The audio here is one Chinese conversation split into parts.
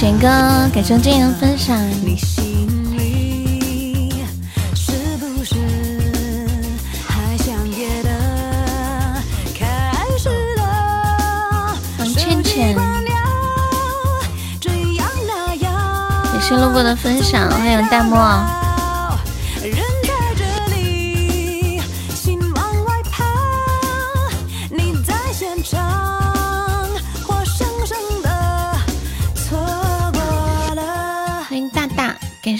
谢杰哥，感谢静言分享。王倩倩，感谢路过的分享，欢迎弹幕。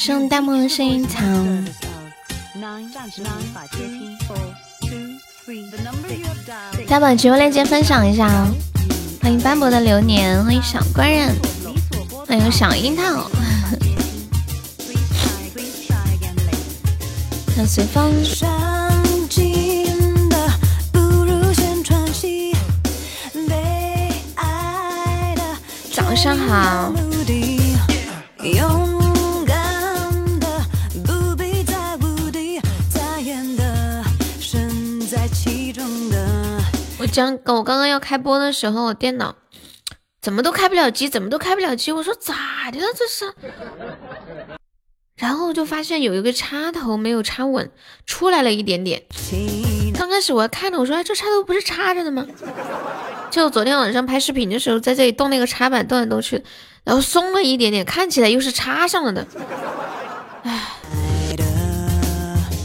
感谢我们弹幕的声音藏。大宝直播链接分享一下哦！欢迎斑驳的流年，欢迎小官人，欢迎小樱桃，看随风。早上好。讲我刚刚要开播的时候，我电脑怎么都开不了机，怎么都开不了机。我说咋的了这是？然后就发现有一个插头没有插稳，出来了一点点。刚开始我还看着，我说这插头不是插着的吗？就昨天晚上拍视频的时候，在这里动那个插板动来动去，然后松了一点点，看起来又是插上了的。唉，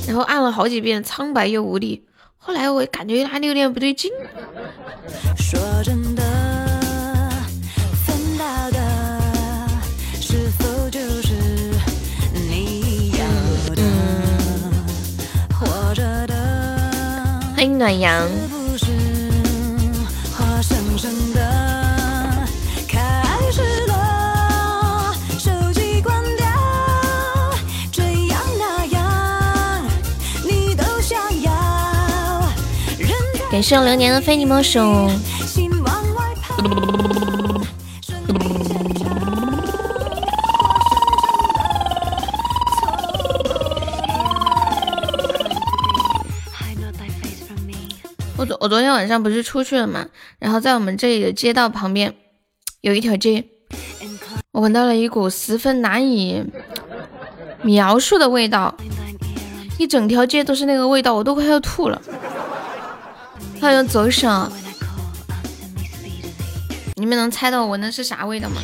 然后按了好几遍，苍白又无力。后来我感觉哪里有点不对劲。说真的，分到的是否就是你要的？活着的，欢迎暖阳。感谢流年的非你莫属。我昨我昨天晚上不是出去了嘛，然后在我们这里的街道旁边有一条街，我闻到了一股十分难以描述的味道，一整条街都是那个味道，我都快要吐了。欢迎左手，你们能猜到我闻的是啥味道吗？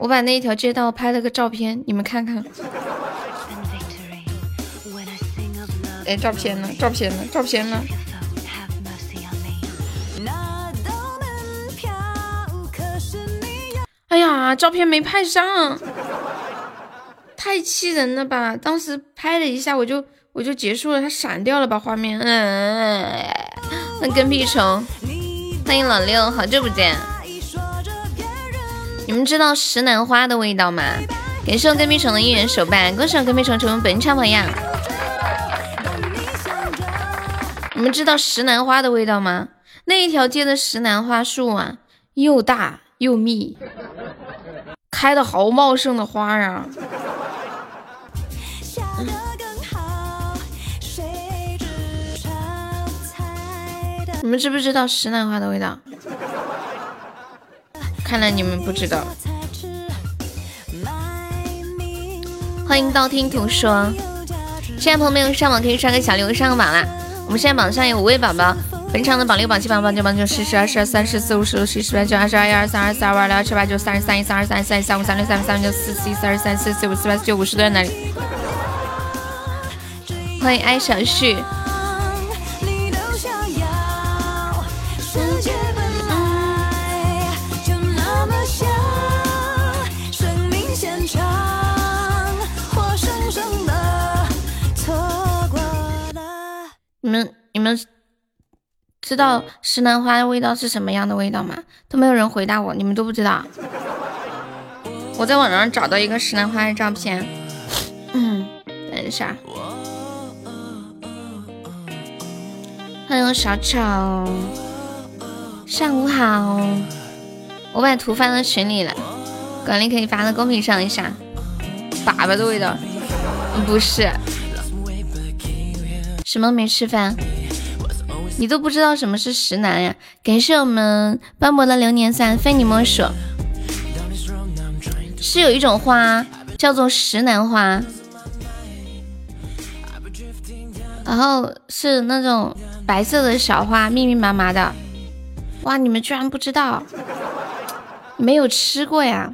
我把那一条街道拍了个照片，你们看看。哎，照片呢？照片呢？照片呢？哎呀，照片没拍上，太气人了吧！当时拍了一下，我就。我就结束了，它闪掉了吧画面。嗯，那跟屁虫，欢迎老六，好久不见。你们知道石楠花的味道吗？感谢我跟屁虫的一元手办，恭喜我跟屁虫成为本场榜样。你们知道石楠花的味道吗？那一条街的石楠花树啊，又大又密，开的好茂盛的花呀。你们知不知道石楠花的味道？看来你们不知道。欢迎道听途说，现在朋友们上榜可以刷个小礼物上个榜啦。我们现在榜上有五位宝宝，本场的榜六、榜七、榜八、榜九、榜九、十、十二、十二、三、十四、五、十六、十、十、八、九、二十二、一、二、三、二、四、二、五、二、六、二、七、八、九、三、十三、一、三、二、三、三、三、五、三、六、三、三、六、四、四、一、四、二、三、四、四、五、四、八、四、九、五十都在哪里？欢迎爱小旭。们你们知道石楠花的味道是什么样的味道吗？都没有人回答我，你们都不知道。我在网上找到一个石楠花的照片，嗯，等一下。欢迎小丑，上午好。我把图发到群里了，管理可以发到公屏上一下。粑粑的味道，不是。什么没吃饭？你都不知道什么是石楠呀？感谢我们斑驳的流年三，非你莫属。是有一种花叫做石楠花，然后是那种白色的小花，密密麻麻的。哇，你们居然不知道？没有吃过呀？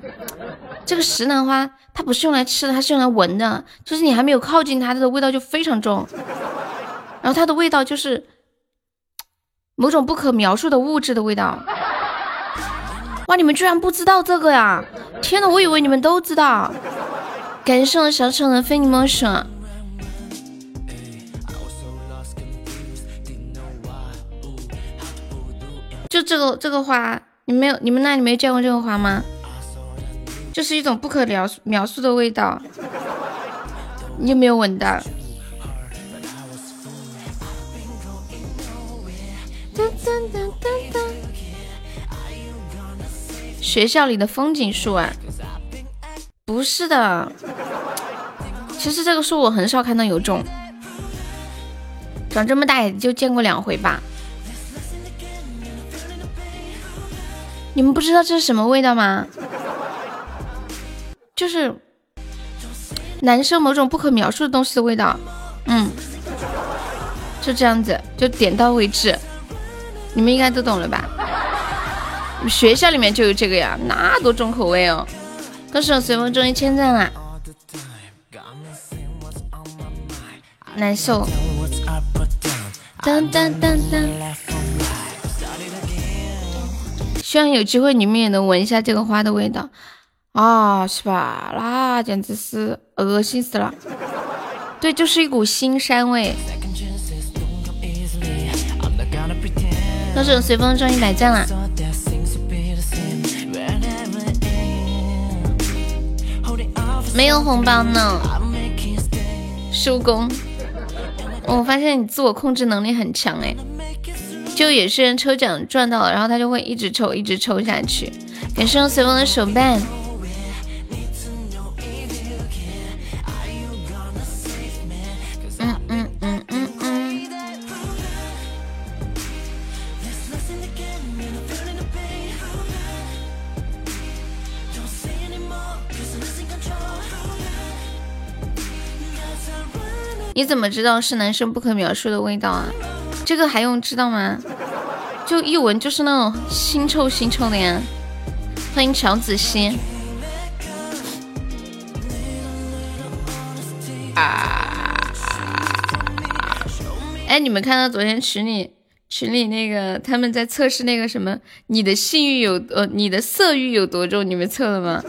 这个石楠花它不是用来吃的，它是用来闻的。就是你还没有靠近它，它的味道就非常重。然后它的味道就是某种不可描述的物质的味道。哇，你们居然不知道这个呀？天呐，我以为你们都知道。感谢我小丑的非你莫属。就这个这个花，你没有你们那里没见过这个花吗？就是一种不可描描述的味道，你有没有闻到？学校里的风景树啊？不是的，其实这个树我很少看到有种，长这么大也就见过两回吧。你们不知道这是什么味道吗？就是男生某种不可描述的东西的味道。嗯，就这样子，就点到为止。你们应该都懂了吧？学校里面就有这个呀，那多重口味哦！歌手随风终于签赞了，难受。当当当当。希望有机会你们也能闻一下这个花的味道啊，是吧？那简直是恶心死了。对，就是一股腥膻味。我手随风赚一百赞了，没有红包呢。收工。我发现你自我控制能力很强哎。就也是抽奖赚到了，然后他就会一直抽，一直抽下去。感谢我随风的手办。你怎么知道是男生不可描述的味道啊？这个还用知道吗？就一闻就是那种腥臭腥臭的呀！欢迎乔子熙。啊！哎，你们看到昨天群里群里那个他们在测试那个什么？你的性欲有呃，你的色欲有多重？你们测了吗？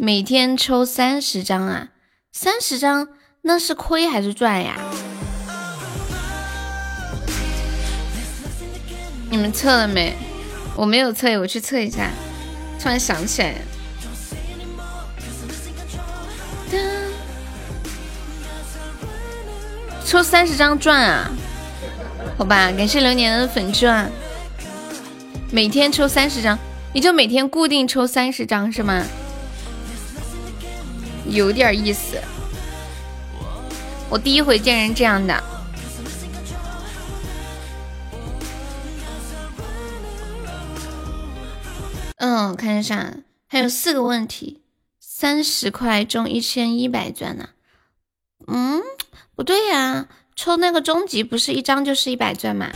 每天抽三十张啊，三十张那是亏还是赚呀？你们测了没？我没有测，我去测一下。突然想起来，抽三十张赚啊？好吧，感谢流年的粉钻。每天抽三十张，你就每天固定抽三十张是吗？有点意思，我第一回见人这样的。嗯，看一下，还有四个问题，三十块中一千一百钻呢。嗯，不对呀，抽那个终极不是一张就是一百钻吗？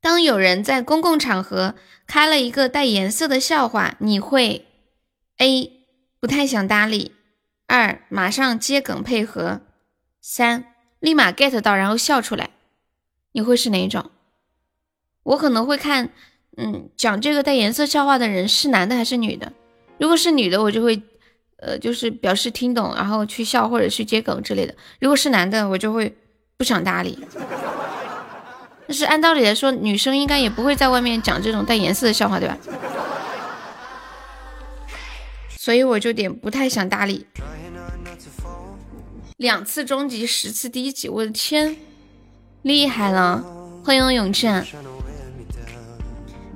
当有人在公共场合。开了一个带颜色的笑话，你会 A 不太想搭理，二马上接梗配合，三立马 get 到然后笑出来，你会是哪一种？我可能会看，嗯，讲这个带颜色笑话的人是男的还是女的？如果是女的，我就会，呃，就是表示听懂，然后去笑或者去接梗之类的。如果是男的，我就会不想搭理。但是按道理来说，女生应该也不会在外面讲这种带颜色的笑话，对吧？所以我就点不太想搭理。两次终极，十次低级，我的天，厉害了！欢迎永志，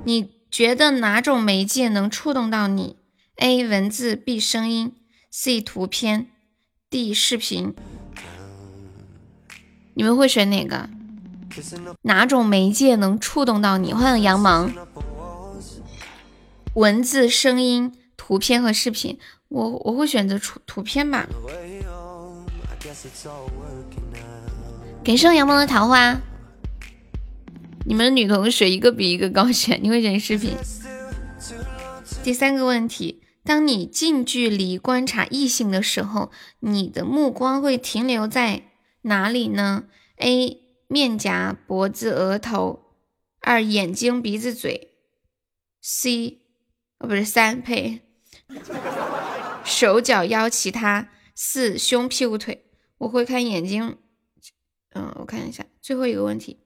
你觉得哪种媒介能触动到你？A. 文字 B. 声音 C. 图片 D. 视频。你们会选哪个？哪种媒介能触动到你？欢迎杨芒。文字、声音、图片和视频，我我会选择图图片吧。感谢杨芒的桃花。你们女同学一个比一个高选，你会选视频？第三个问题：当你近距离观察异性的时候，你的目光会停留在哪里呢？A. 面颊、脖子、额头；二、眼睛、鼻子、嘴；C. 哦，不是三配手脚腰其他；四、胸屁股腿。我会看眼睛。嗯，我看一下最后一个问题。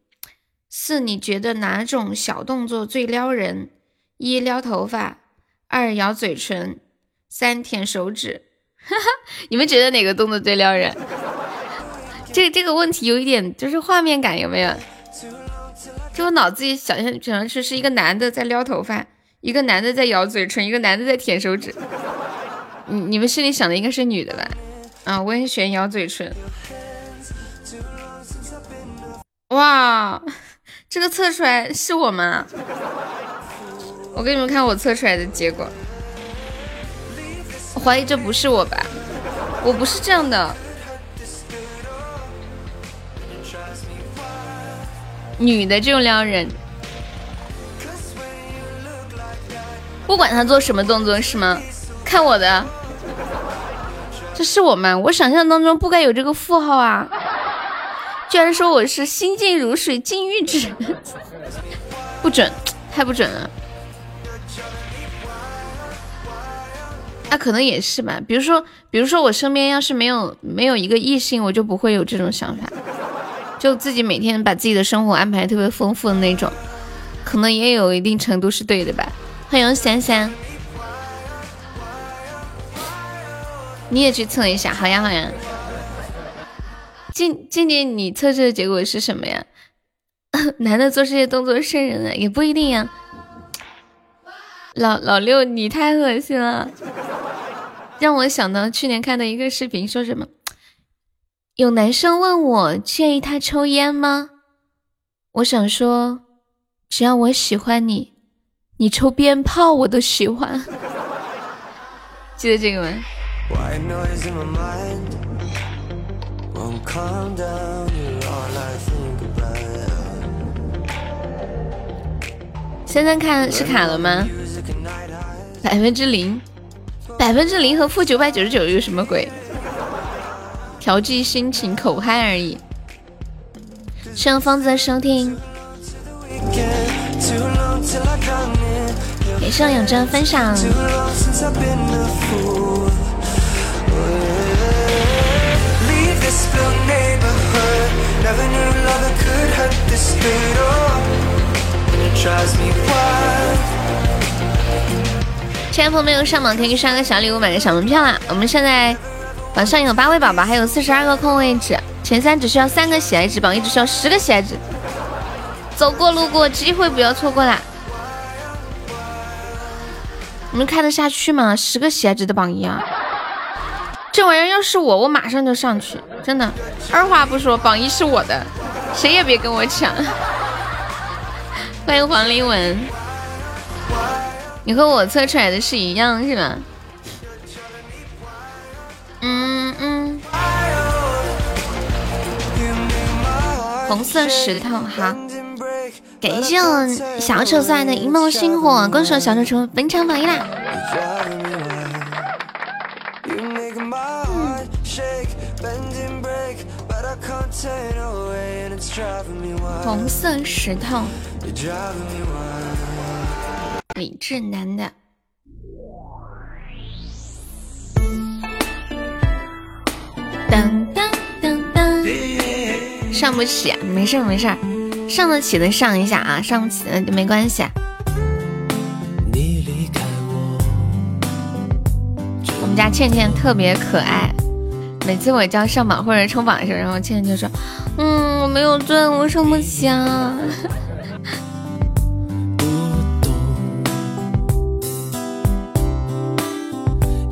四，你觉得哪种小动作最撩人？一撩头发，二咬嘴唇，三舔手指。哈哈，你们觉得哪个动作最撩人？这这个问题有一点就是画面感，有没有？就我脑子里想象，想象是是一个男的在撩头发，一个男的在咬嘴唇，一个男的在舔手指。你你们心里想的应该是女的吧？啊，我也选咬嘴唇。哇！这个测出来是我吗？我给你们看我测出来的结果，我怀疑这不是我吧？我不是这样的，女的就撩人，不管他做什么动作是吗？看我的，这是我吗？我想象当中不该有这个符号啊！居然说我是心静如水，金玉止，不准，太不准了。那可能也是吧。比如说，比如说我身边要是没有没有一个异性，我就不会有这种想法，就自己每天把自己的生活安排特别丰富的那种，可能也有一定程度是对的吧。欢迎三三，你也去测一下，好呀好呀。静静静，你测试的结果是什么呀？男的做这些动作瘆人啊，也不一定呀。老老六，你太恶心了，让我想到去年看的一个视频，说什么有男生问我介意他抽烟吗？我想说，只要我喜欢你，你抽鞭炮我都喜欢。记得这个吗？现在看是卡了吗？百分之零，百分之零和负九百九十九有什么鬼？调剂心情口嗨而已。谢谢疯子的收听，给上永真分享。亲爱的朋友们，有上榜可以刷个小礼物，买个小门票啦！我们现在榜上有八位宝宝，还有四十二个空位置，前三只需要三个喜爱值，榜一只需要十个喜爱值。走过路过，机会不要错过啦！你们看得下去吗？十个喜爱值的榜一啊！这玩意儿要是我，我马上就上去，真的，二话不说，榜一是我的，谁也别跟我抢。欢迎黄立文，你和我测出来的是一样是吧？红色石头，好，感谢我小丑送来的一梦星火，恭喜我小丑成为本场榜一啦！红色石头，李智男的。当当当当，上不起，没事没事，上得起的上一下啊，上不起的就没关系。你离开我,我们家倩倩特别可爱，每次我叫上榜或者冲榜的时候，然后倩倩就说：“嗯，我没有钻，我上不起啊。不懂”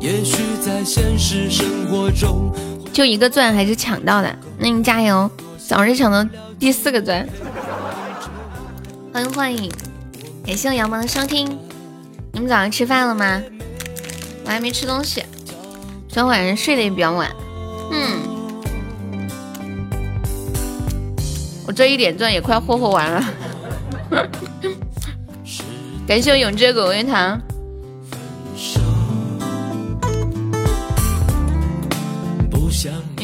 也许在现实生活中就一个钻还是抢到的，那你加油。早日抢到第四个钻。欢迎幻影，感谢我羊毛的收听。你们早上吃饭了吗？我还没吃东西，昨天晚上睡得也比较晚。嗯，我这一点钻也快霍霍完了。感谢我永志果味糖。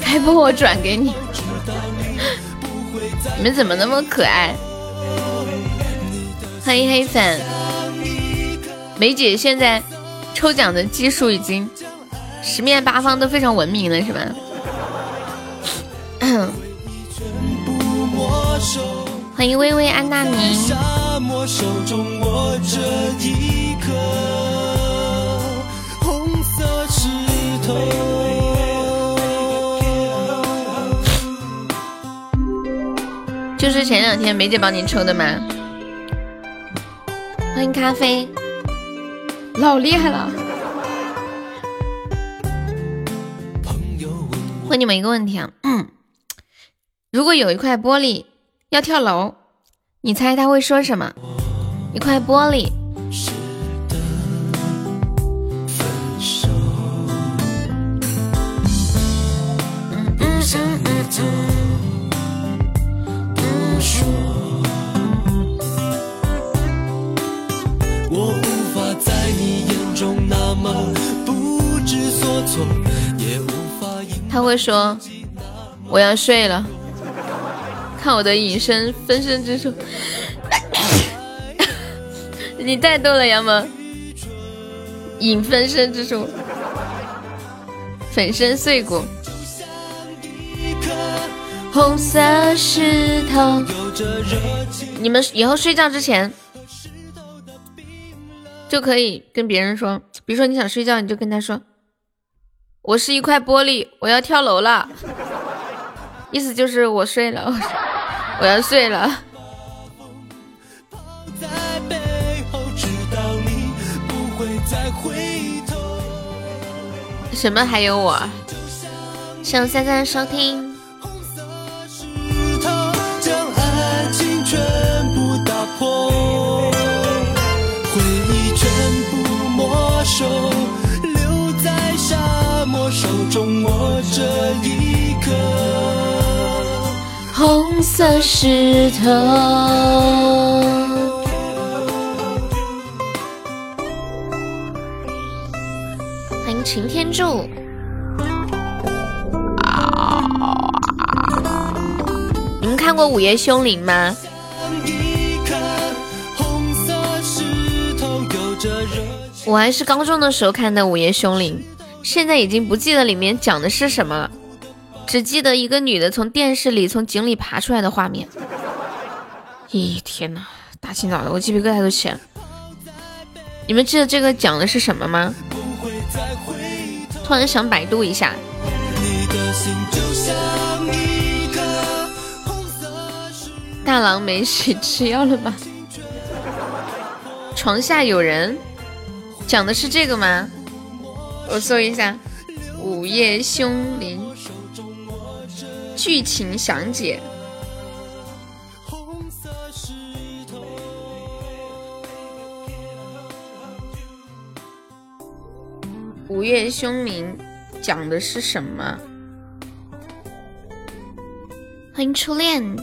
开播我转给你，你们怎么那么可爱？欢迎黑粉，梅姐现在抽奖的技术已经十面八方都非常文明了，是吧？欢迎微微安娜明。就是前两天梅姐帮您抽的吗？欢迎咖啡，老厉害了。问你们一个问题啊，嗯，如果有一块玻璃要跳楼，你猜他会说什么？一块玻璃。他会说：“我要睡了。”看我的隐身分身之术。你太逗了，杨萌！隐分身之术，粉身碎骨。红色石头。你们以后睡觉之前就可以跟别人说，比如说你想睡觉，你就跟他说：“我是一块玻璃，我要跳楼了。”意思就是我睡了，我要睡了。什么还有我？谢谢三三收听。红色石头。欢迎擎天柱，你们看过《午夜凶铃》吗？我还是高中的时候看的《午夜凶铃》，现在已经不记得里面讲的是什么了，只记得一个女的从电视里从井里爬出来的画面。咦，天哪！大清早的，我鸡皮疙瘩都起来了。你们记得这个讲的是什么吗？突然想百度一下，大郎没事吃药了吧？床下有人，讲的是这个吗？我搜一下《午夜凶铃》剧情详解。午夜凶铃讲的是什么？欢迎初恋。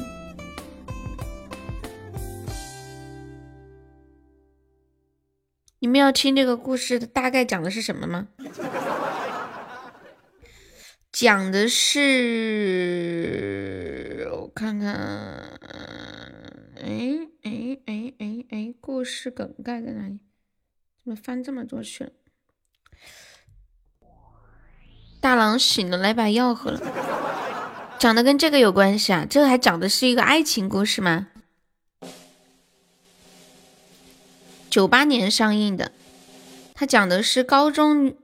你们要听这个故事的大概讲的是什么吗？讲的是我看看，哎哎哎哎哎，故事梗概在哪里？怎么翻这么多去了？大郎醒了，来把药喝了。讲的跟这个有关系啊？这个还讲的是一个爱情故事吗？九八年上映的，他讲的是高中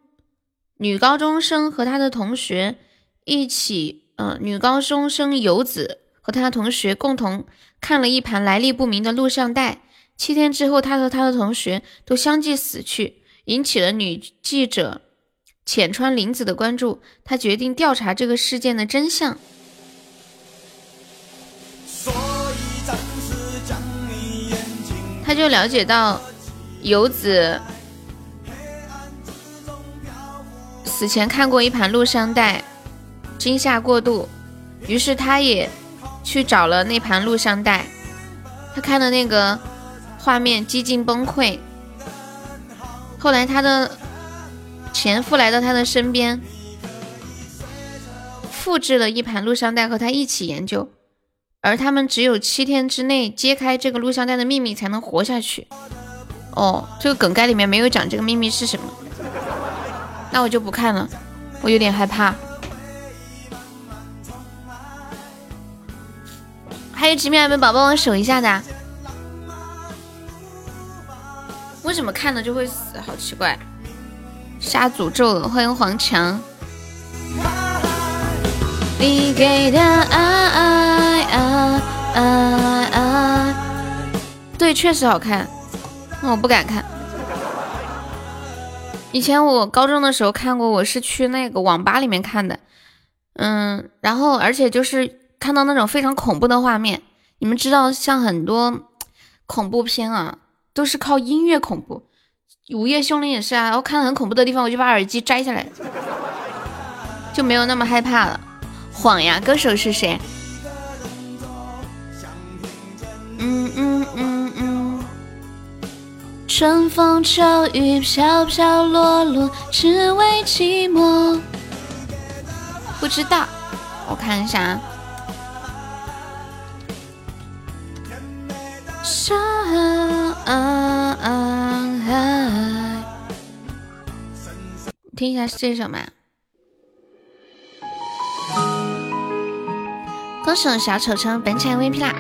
女高中生和她的同学一起，嗯，女高中生游子和她的同学共同看了一盘来历不明的录像带。七天之后，她和她的同学都相继死去，引起了女记者浅川绫子的关注。她决定调查这个事件的真相。他就了解到。游子死前看过一盘录像带，惊吓过度，于是他也去找了那盘录像带。他看的那个画面，几近崩溃。后来他的前夫来到他的身边，复制了一盘录像带和他一起研究，而他们只有七天之内揭开这个录像带的秘密，才能活下去。哦，这个梗概里面没有讲这个秘密是什么，那我就不看了，我有点害怕。还有几秒，有没有宝宝帮我守一下的？为什么看了就会死？好奇怪！杀诅咒了，欢迎黄强。你给的爱啊啊啊！对，确实好看。我不敢看。以前我高中的时候看过，我是去那个网吧里面看的，嗯，然后而且就是看到那种非常恐怖的画面。你们知道，像很多 恐怖片啊，都是靠音乐恐怖，《午夜凶铃》也是啊。然后看到很恐怖的地方，我就把耳机摘下来，就没有那么害怕了。晃呀，歌手是谁？嗯嗯嗯嗯。春风秋雨飘飘落落，只为寂寞。不知道，我看一下。啊伤害，听一下是这首吗？歌手小丑成本场 MVP 啦。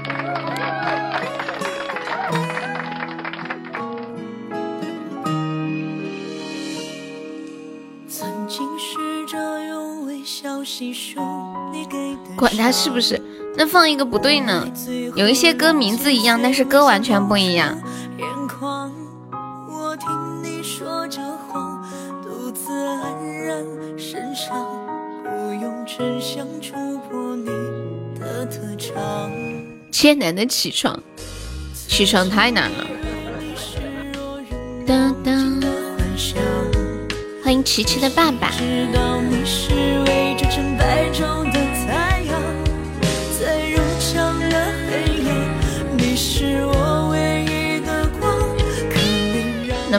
管他是不是，那放一个不对呢？有一些歌名字一样，但是歌完全不一样。艰难的起床，起床太难了。欢迎琪琪的爸爸。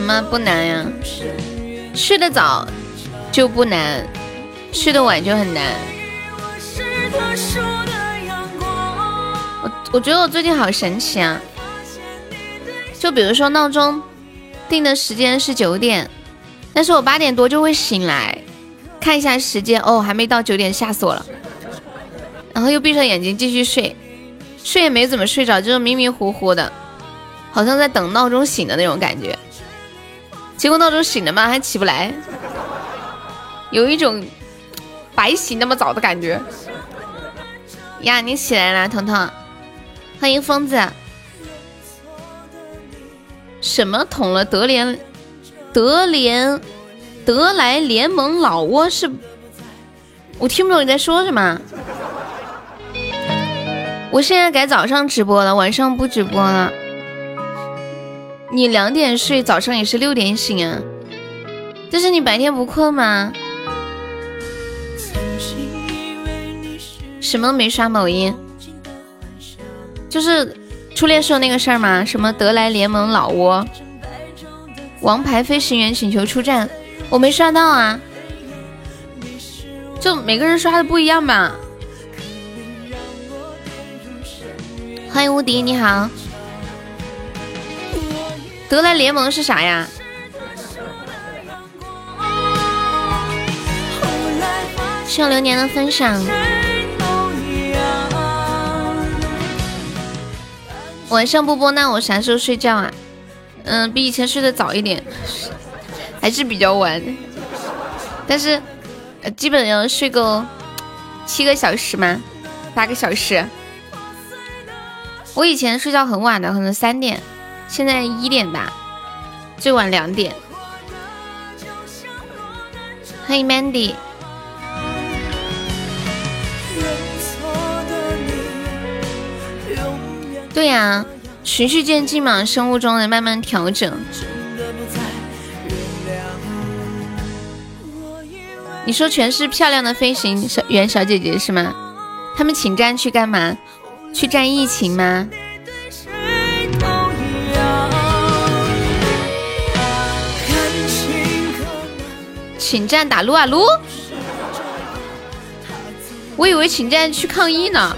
怎么不难呀？睡得早就不难，睡得晚就很难。我我觉得我最近好神奇啊！就比如说闹钟定的时间是九点，但是我八点多就会醒来，看一下时间，哦，还没到九点，吓死我了。然后又闭上眼睛继续睡，睡也没怎么睡着，就是迷迷糊糊的，好像在等闹钟醒的那种感觉。结果闹钟醒了吗？还起不来，有一种白醒那么早的感觉。呀，你起来了，彤彤，欢迎疯子。什么捅了德联德联德莱联盟老窝是？我听不懂你在说什么。我现在改早上直播了，晚上不直播了。你两点睡，早上也是六点醒啊？但是你白天不困吗？什么没刷某音，就是初恋说那个事儿吗？什么德莱联盟老窝，王牌飞行员请求出战，我没刷到啊。就每个人刷的不一样吧。欢迎无敌，你好。德莱联盟是啥呀？需要流年的分享。晚上不播，那我啥时候睡觉啊？嗯，比以前睡得早一点，还是比较晚，但是基本要睡够七个小时吗？八个小时？我以前睡觉很晚的，可能三点，现在一点吧，最晚两点。欢迎 Mandy。对呀，循序渐进嘛，生物钟得慢慢调整。你说全是漂亮的飞行小员小姐姐是吗？他们请战去干嘛？去战疫情吗？请战打撸啊撸？我以为请战去抗议呢。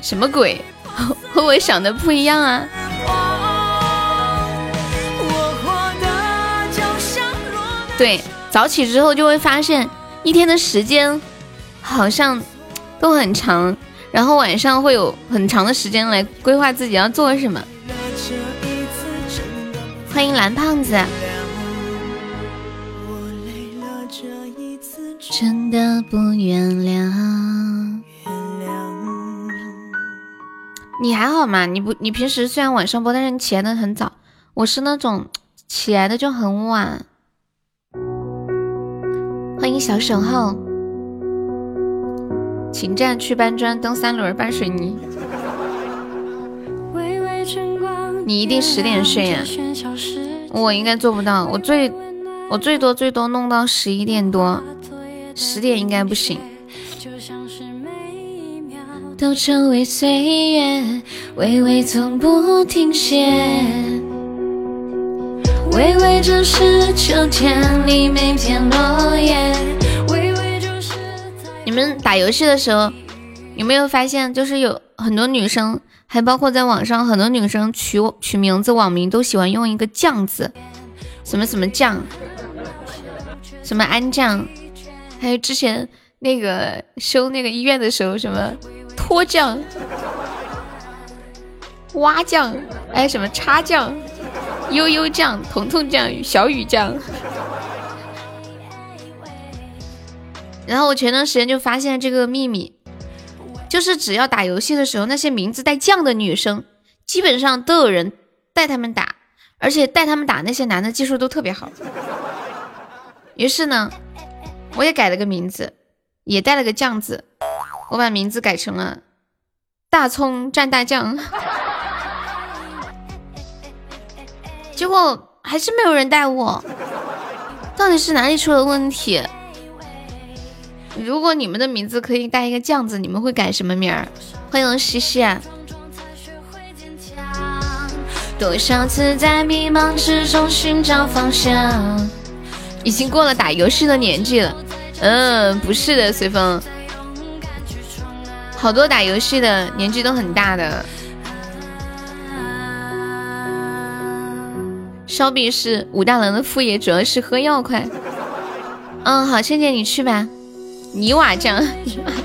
什么鬼？和 我想的不一样啊！对，早起之后就会发现一天的时间好像都很长，然后晚上会有很长的时间来规划自己要做什么。欢迎蓝胖子。真的不原谅。你还好吗？你不，你平时虽然晚上播，但是你起来的很早。我是那种 起来的就很晚。欢迎小守候，请站去搬砖、蹬三轮、搬水泥。你一定十点睡呀？我应该做不到，我最我最多最多弄到十一点多，十点应该不行。都成为岁月，微微从不停歇。微微就是秋天里每片落叶。微微就是你们打游戏的时候，有没有发现，就是有很多女生，还包括在网上，很多女生取取名字网名都喜欢用一个酱字，什么什么酱，什么安酱，还有之前那个修那个医院的时候什么。脱酱、蛙酱，哎，什么叉酱、悠悠酱、彤彤酱、小雨酱。然后我前段时间就发现这个秘密，就是只要打游戏的时候，那些名字带酱的女生，基本上都有人带他们打，而且带他们打那些男的技术都特别好。于是呢，我也改了个名字，也带了个酱字。我把名字改成了大葱蘸大酱，结果还是没有人带我，到底是哪里出了问题？如果你们的名字可以带一个酱字，你们会改什么名儿？欢迎西西。多少次在迷茫之中寻找方向？已经过了打游戏的年纪了。嗯，不是的，随风。好多打游戏的年纪都很大的，烧饼是武大郎的副业，主要是喝药快。嗯，好，倩倩你去吧。泥瓦匠，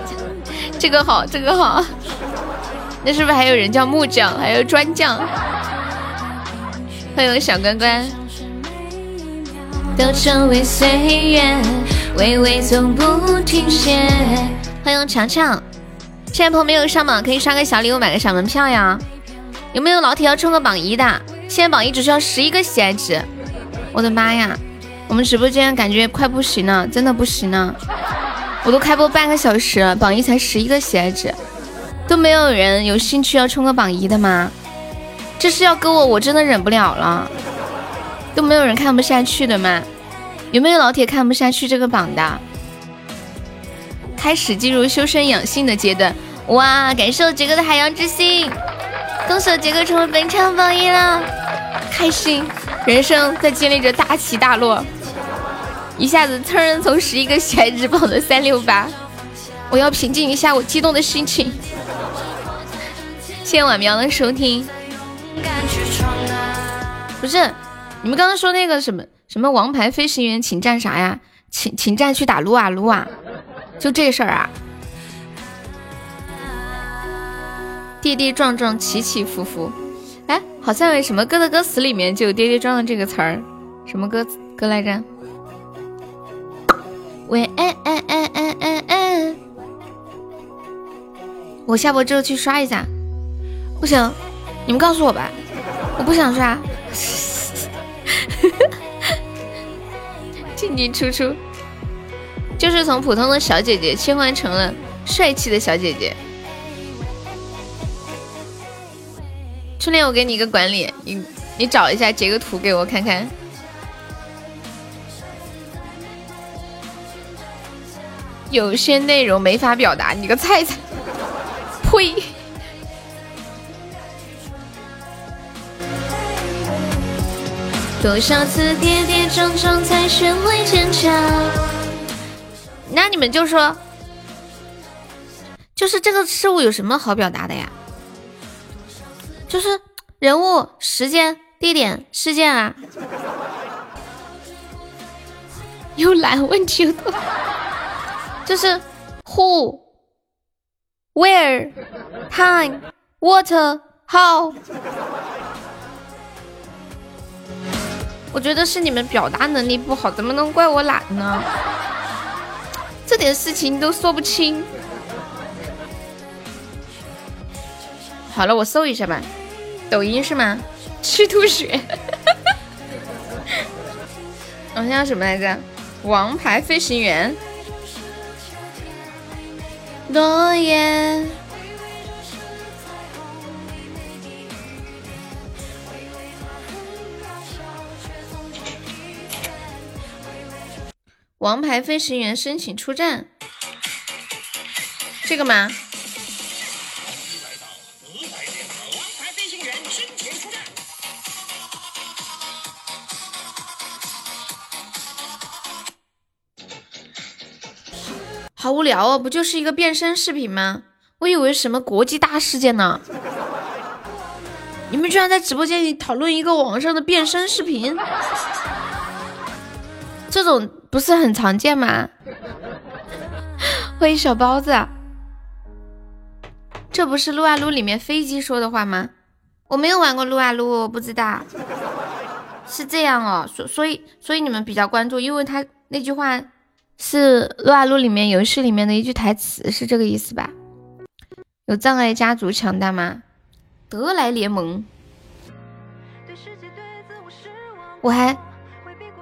这个好，这个好。那是不是还有人叫木匠，还有砖匠？欢迎小关关。都成为岁月，微微从不停歇。欢迎强强。现在朋友没有上榜，可以刷个小礼物，买个小门票呀。有没有老铁要冲个榜一的？现在榜一只需要十一个喜爱值。我的妈呀，我们直播间感觉快不行了，真的不行了。我都开播半个小时，榜一才十一个喜爱值，都没有人有兴趣要冲个榜一的吗？这是要跟我，我真的忍不了了。都没有人看不下去的吗？有没有老铁看不下去这个榜的？开始进入修身养性的阶段。哇！感谢杰哥的海洋之心，恭喜杰哥成为本场榜一了，开心！人生在经历着大起大落，一下子噌从十一个喜爱值跑到三六八，我要平静一下我激动的心情。谢谢晚苗的收听。不是，你们刚刚说那个什么什么王牌飞行员，请战啥呀？请请战去打撸啊撸啊？就这事儿啊？跌跌撞撞，起起伏伏。哎，好像有什么歌的歌词里面就有跌跌撞撞这个词儿，什么歌歌来着？喂，哎哎哎哎哎哎！我下播之后去刷一下。不行，你们告诉我吧，我不想刷。进进出出，就是从普通的小姐姐切换成了帅气的小姐姐。初恋，我给你一个管理，你你找一下截个图给我看看。有些内容没法表达，你个菜菜，呸！多少次跌跌撞撞才学会坚强？那你们就说，就是这个事物有什么好表达的呀？就是人物、时间、地点、事件啊。又懒，问题又多。就是 who、where、time、what、how。我觉得是你们表达能力不好，怎么能怪我懒呢？这点事情都说不清。好了，我搜一下吧。抖音是吗？吃吐血。我想要什么来着？王牌飞行员。诺言。王牌飞行员申请出战，这个吗？好无聊哦，不就是一个变身视频吗？我以为什么国际大事件呢？你们居然在直播间里讨论一个网上的变身视频？这种不是很常见吗？欢迎小包子，这不是撸啊撸里面飞机说的话吗？我没有玩过撸啊撸，我不知道。是这样哦，所所以所以你们比较关注，因为他那句话是撸啊撸里面游戏里面的一句台词，是这个意思吧？有障碍家族强大吗？德莱联盟，我还。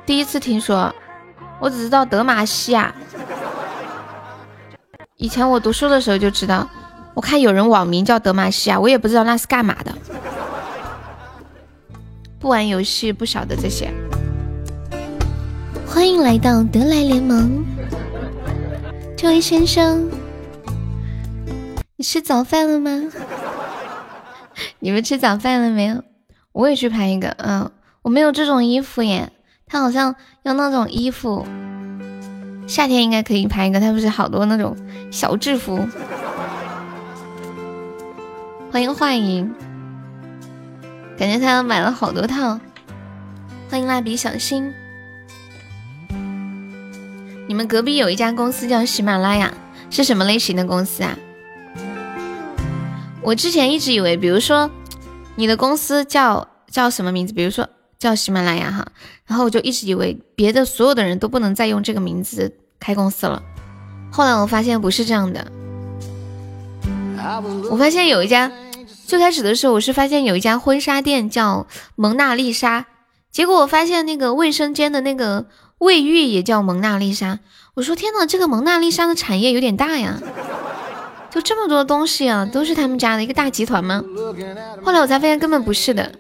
第一次听说，我只知道德玛西亚。以前我读书的时候就知道，我看有人网名叫德玛西亚，我也不知道那是干嘛的。不玩游戏不晓得这些。欢迎来到德莱联盟，这位先生，你吃早饭了吗？你们吃早饭了没有？我也去拍一个，嗯，我没有这种衣服耶。他好像要那种衣服，夏天应该可以拍一个。他不是好多那种小制服。欢迎幻影，感觉他买了好多套。欢迎蜡笔小新。你们隔壁有一家公司叫喜马拉雅，是什么类型的公司啊？我之前一直以为，比如说你的公司叫叫什么名字？比如说。叫喜马拉雅哈，然后我就一直以为别的所有的人都不能再用这个名字开公司了。后来我发现不是这样的。我发现有一家，最开始的时候我是发现有一家婚纱店叫蒙娜丽莎，结果我发现那个卫生间的那个卫浴也叫蒙娜丽莎。我说天呐，这个蒙娜丽莎的产业有点大呀，就这么多东西啊，都是他们家的一个大集团吗？后来我才发现根本不是的。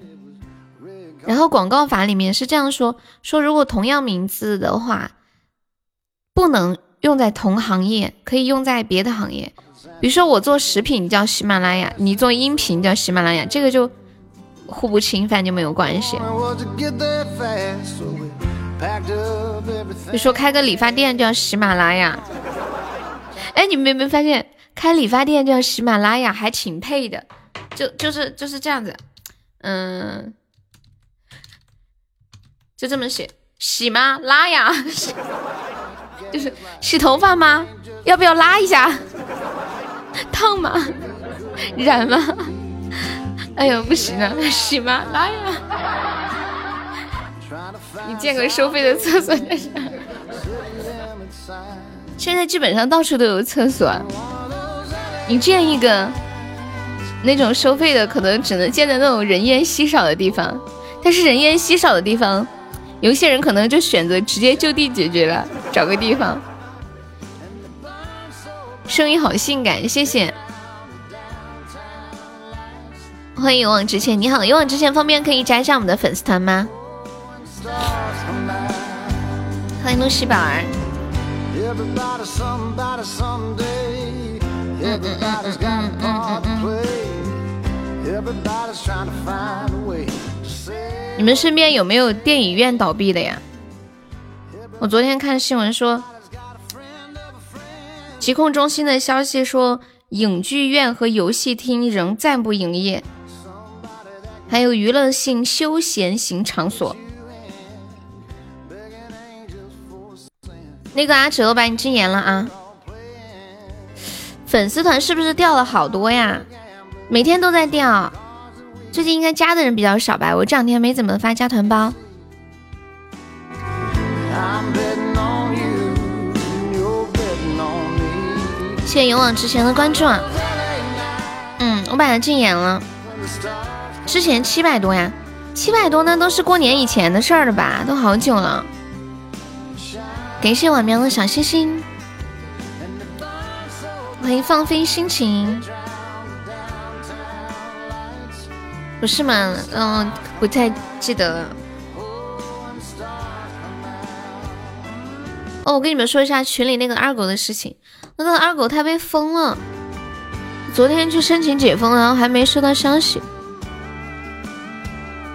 然后广告法里面是这样说：说如果同样名字的话，不能用在同行业，可以用在别的行业。比如说我做食品叫喜马拉雅，你做音频叫喜马拉雅，这个就互不侵犯，就没有关系。你说开个理发店叫喜马拉雅？哎，你们有没有发现开理发店叫喜马拉雅还挺配的？就就是就是这样子，嗯，就这么写，洗吗？拉呀，就是洗头发吗？要不要拉一下？烫吗？染吗？哎呦，不行了，洗吗？拉呀！你见过收费的厕所在啥？现在基本上到处都有厕所。你建一个那种收费的，可能只能建在那种人烟稀少的地方。但是人烟稀少的地方，有些人可能就选择直接就地解决了，找个地方。声音好性感，谢谢。欢迎勇往直前，你好，勇往直前方便可以加一下我们的粉丝团吗？欢迎露西宝儿。你们身边有没有电影院倒闭的呀？我昨天看新闻说，疾控中心的消息说，影剧院和游戏厅仍暂不营业，还有娱乐性休闲型场所。那个阿哲，我把你禁言了啊！粉丝团是不是掉了好多呀？每天都在掉，最近应该加的人比较少吧？我这两天没怎么发加团包。谢谢勇往直前的关注啊！嗯，我把它禁言了。之前七百多呀，七百多那都是过年以前的事儿了吧？都好久了。感谢晚苗的小星星，欢迎放飞心情，不是吗？嗯，不太记得了。哦，我跟你们说一下群里那个二狗的事情，那个二狗他被封了，昨天去申请解封，然后还没收到消息。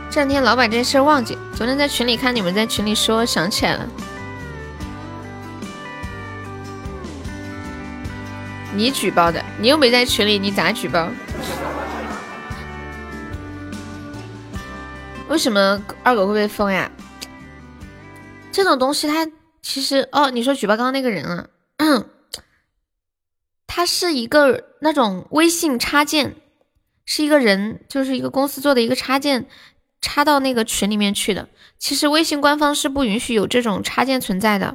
这两天老把这事忘记，昨天在群里看你们在群里说，想起来了。你举报的，你又没在群里，你咋举报？为什么二狗会被封呀？这种东西，它其实哦，你说举报刚刚那个人啊，他是一个那种微信插件，是一个人，就是一个公司做的一个插件，插到那个群里面去的。其实微信官方是不允许有这种插件存在的。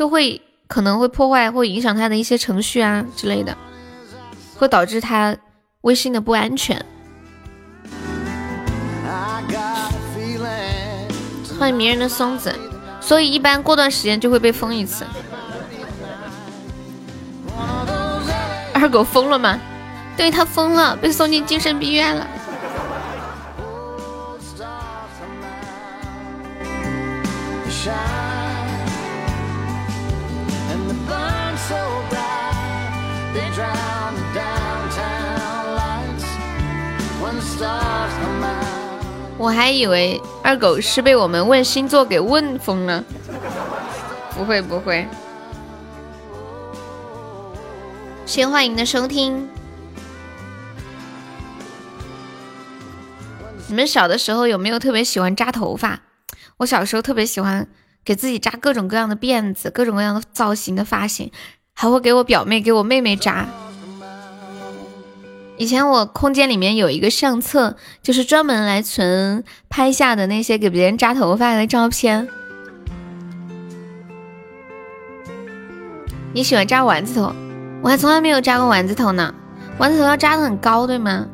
就会可能会破坏或影响他的一些程序啊之类的，会导致他微信的不安全。欢迎迷人的松子，所以一般过段时间就会被封一次。二狗疯了吗？对他疯了，被送进精神病院了。我还以为二狗是被我们问星座给问疯了，不会不会。先欢迎的收听。你们小的时候有没有特别喜欢扎头发？我小时候特别喜欢给自己扎各种各样的辫子，各种各样的造型的发型，还会给我表妹、给我妹妹扎。以前我空间里面有一个相册，就是专门来存拍下的那些给别人扎头发的照片。你喜欢扎丸子头？我还从来没有扎过丸子头呢。丸子头要扎的很高，对吗？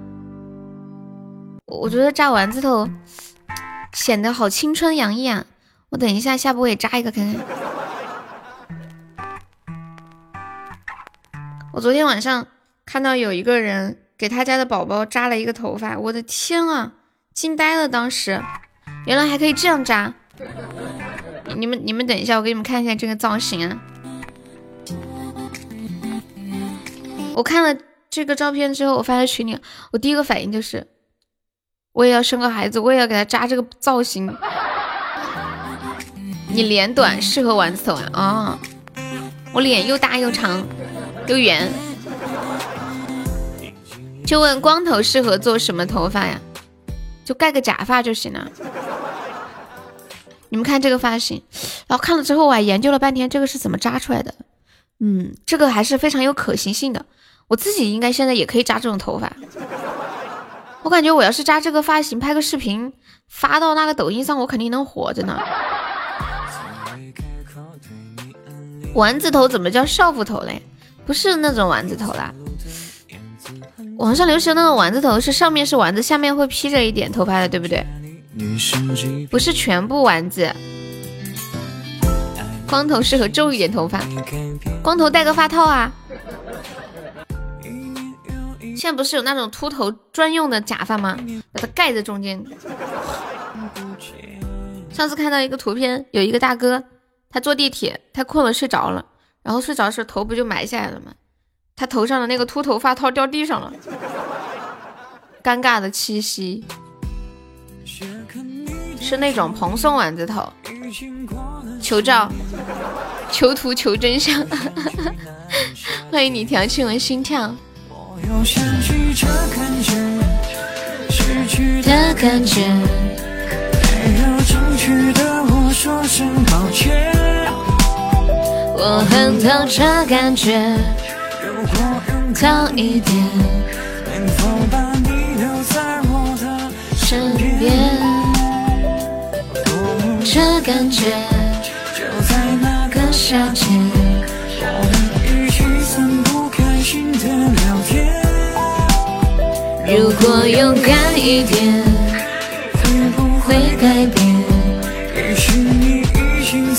我觉得扎丸子头显得好青春洋溢啊！我等一下下播也扎一个看看。我昨天晚上看到有一个人。给他家的宝宝扎了一个头发，我的天啊，惊呆了！当时原来还可以这样扎。你们你们等一下，我给你们看一下这个造型。我看了这个照片之后，我发在群里，我第一个反应就是，我也要生个孩子，我也要给他扎这个造型。你脸短，适合丸子头！啊，我脸又大又长又圆，就问光头适合做什么头发呀？就盖个假发就行了。你们看这个发型，然后看了之后我还研究了半天，这个是怎么扎出来的？嗯，这个还是非常有可行性的。我自己应该现在也可以扎这种头发。我感觉我要是扎这个发型，拍个视频发到那个抖音上，我肯定能火着呢。丸子头怎么叫少妇头嘞？不是那种丸子头啦。网上流行那种丸子头是上面是丸子，下面会披着一点头发的，对不对？不是全部丸子。光头适合皱一点头发，光头戴个发套啊。现在不是有那种秃头专用的假发吗？把它盖在中间。上次看到一个图片，有一个大哥，他坐地铁他困了睡着了，然后睡着的时候头不就埋下来了吗？他头上的那个秃头发套掉地上了，尴尬的七夕。是那种蓬松丸子头。求照，求图求真相。欢迎你调起我心跳。我很懂这感觉。如果用早一点，能否把你留在我的身边？这感觉就在那个夏天，我们一起散步，开心的聊天。如果勇敢一点，会不会改变？也许你已经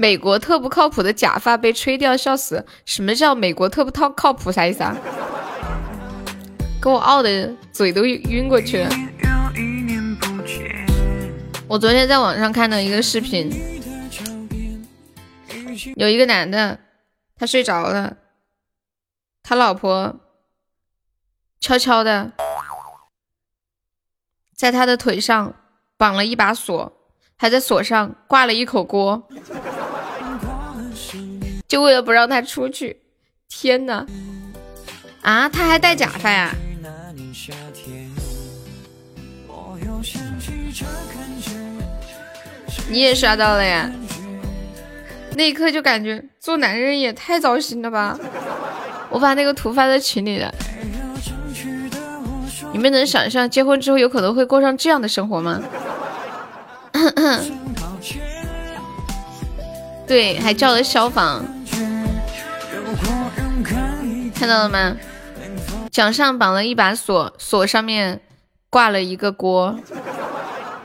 美国特不靠谱的假发被吹掉，笑死！什么叫美国特不靠靠谱？啥意思啊？给我傲的嘴都晕过去了。我昨天在网上看到一个视频，有一个男的，他睡着了，他老婆悄悄的在他的腿上绑了一把锁，还在锁上挂了一口锅。就为了不让他出去，天呐！啊，他还戴假发呀？你也刷到了呀？那一刻就感觉做男人也太糟心了吧！我把那个图发在群里了，你们能想象结婚之后有可能会过上这样的生活吗？对，还叫了消防。看到了吗？脚上绑了一把锁，锁上面挂了一个锅。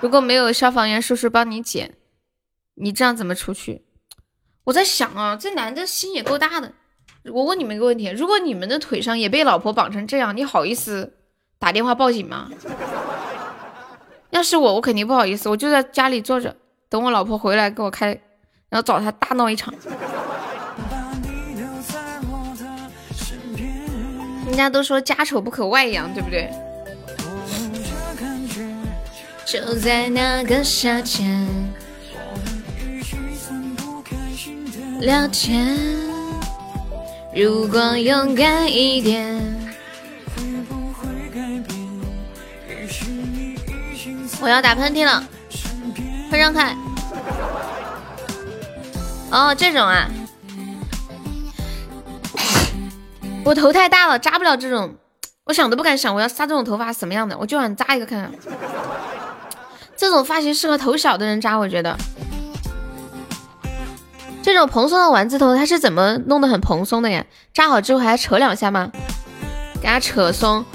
如果没有消防员叔叔帮你捡，你这样怎么出去？我在想啊，这男的心也够大的。我问你们一个问题：如果你们的腿上也被老婆绑成这样，你好意思打电话报警吗？要是我，我肯定不好意思，我就在家里坐着，等我老婆回来给我开，然后找她大闹一场。人家都说家丑不可外扬，对不对？就在那个夏天，聊天。如果勇敢一点，我要打喷嚏了，快让开！哦，这种啊。我头太大了，扎不了这种，我想都不敢想，我要扎这种头发什么样的，我就想扎一个看看。这种发型适合头小的人扎，我觉得。这种蓬松的丸子头，它是怎么弄得很蓬松的呀？扎好之后还要扯两下吗？给它扯松。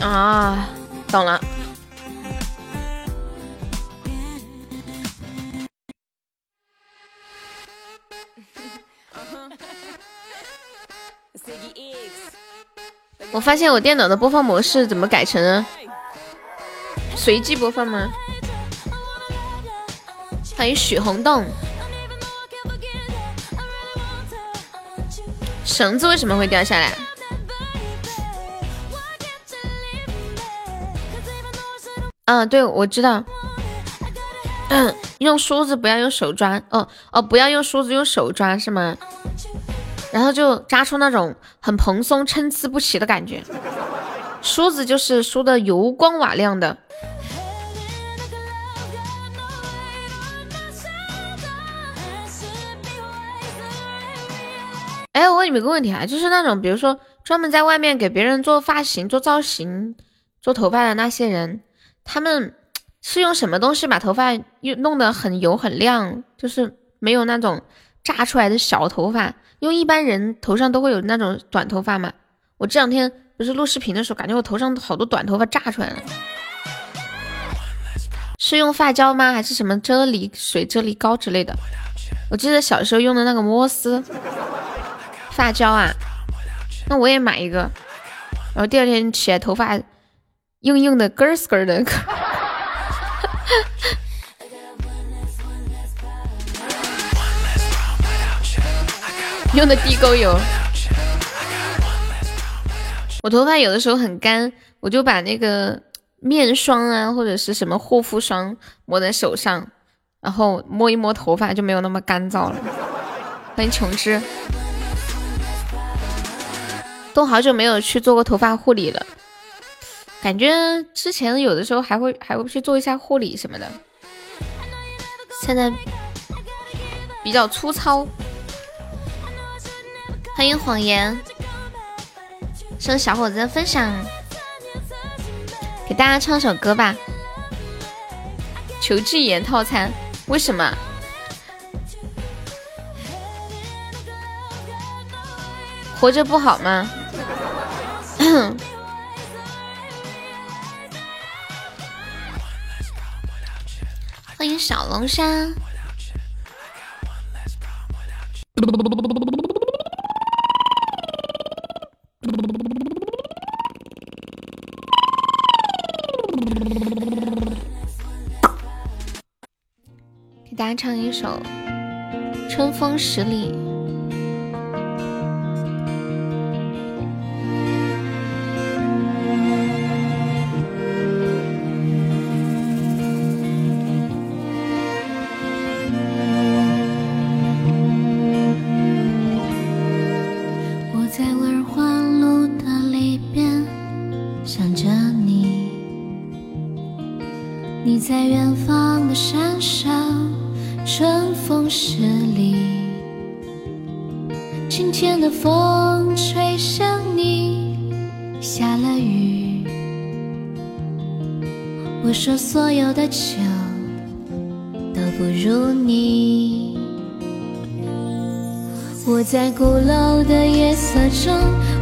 啊，懂了。我发现我电脑的播放模式怎么改成随机播放吗？欢迎许红洞。绳子为什么会掉下来？嗯，对，我知道。嗯，用梳子不要用手抓。哦哦，不要用梳子，用手抓是吗？然后就扎出那种很蓬松、参差不齐的感觉。梳子就是梳的油光瓦亮的。哎，我问你们个问题啊，就是那种比如说专门在外面给别人做发型、做造型、做头发的那些人，他们是用什么东西把头发又弄得很油很亮，就是没有那种炸出来的小头发？因为一般人头上都会有那种短头发嘛，我这两天不是录视频的时候，感觉我头上好多短头发炸出来了，是用发胶吗？还是什么啫喱水、啫喱膏之类的？我记得小时候用的那个摩丝发胶啊，那我也买一个，然后第二天起来头发硬硬的、根儿根儿的。用的地沟油，我头发有的时候很干，我就把那个面霜啊或者是什么护肤霜抹在手上，然后摸一摸头发就没有那么干燥了。欢迎琼枝，都好久没有去做过头发护理了，感觉之前有的时候还会还会去做一下护理什么的，现在比较粗糙。欢迎谎言，送小伙子的分享，给大家唱首歌吧。求禁言套餐，为什么？活着不好吗？欢迎小龙虾。给大家唱一首《春风十里》。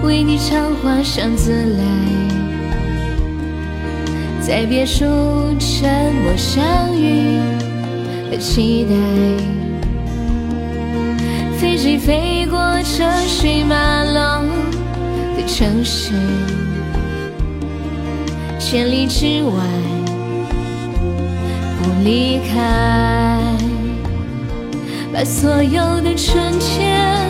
为你唱花香自来。在别处沉默相遇的期待。飞机飞过车水马龙的城市，千里之外不离开，把所有的春天。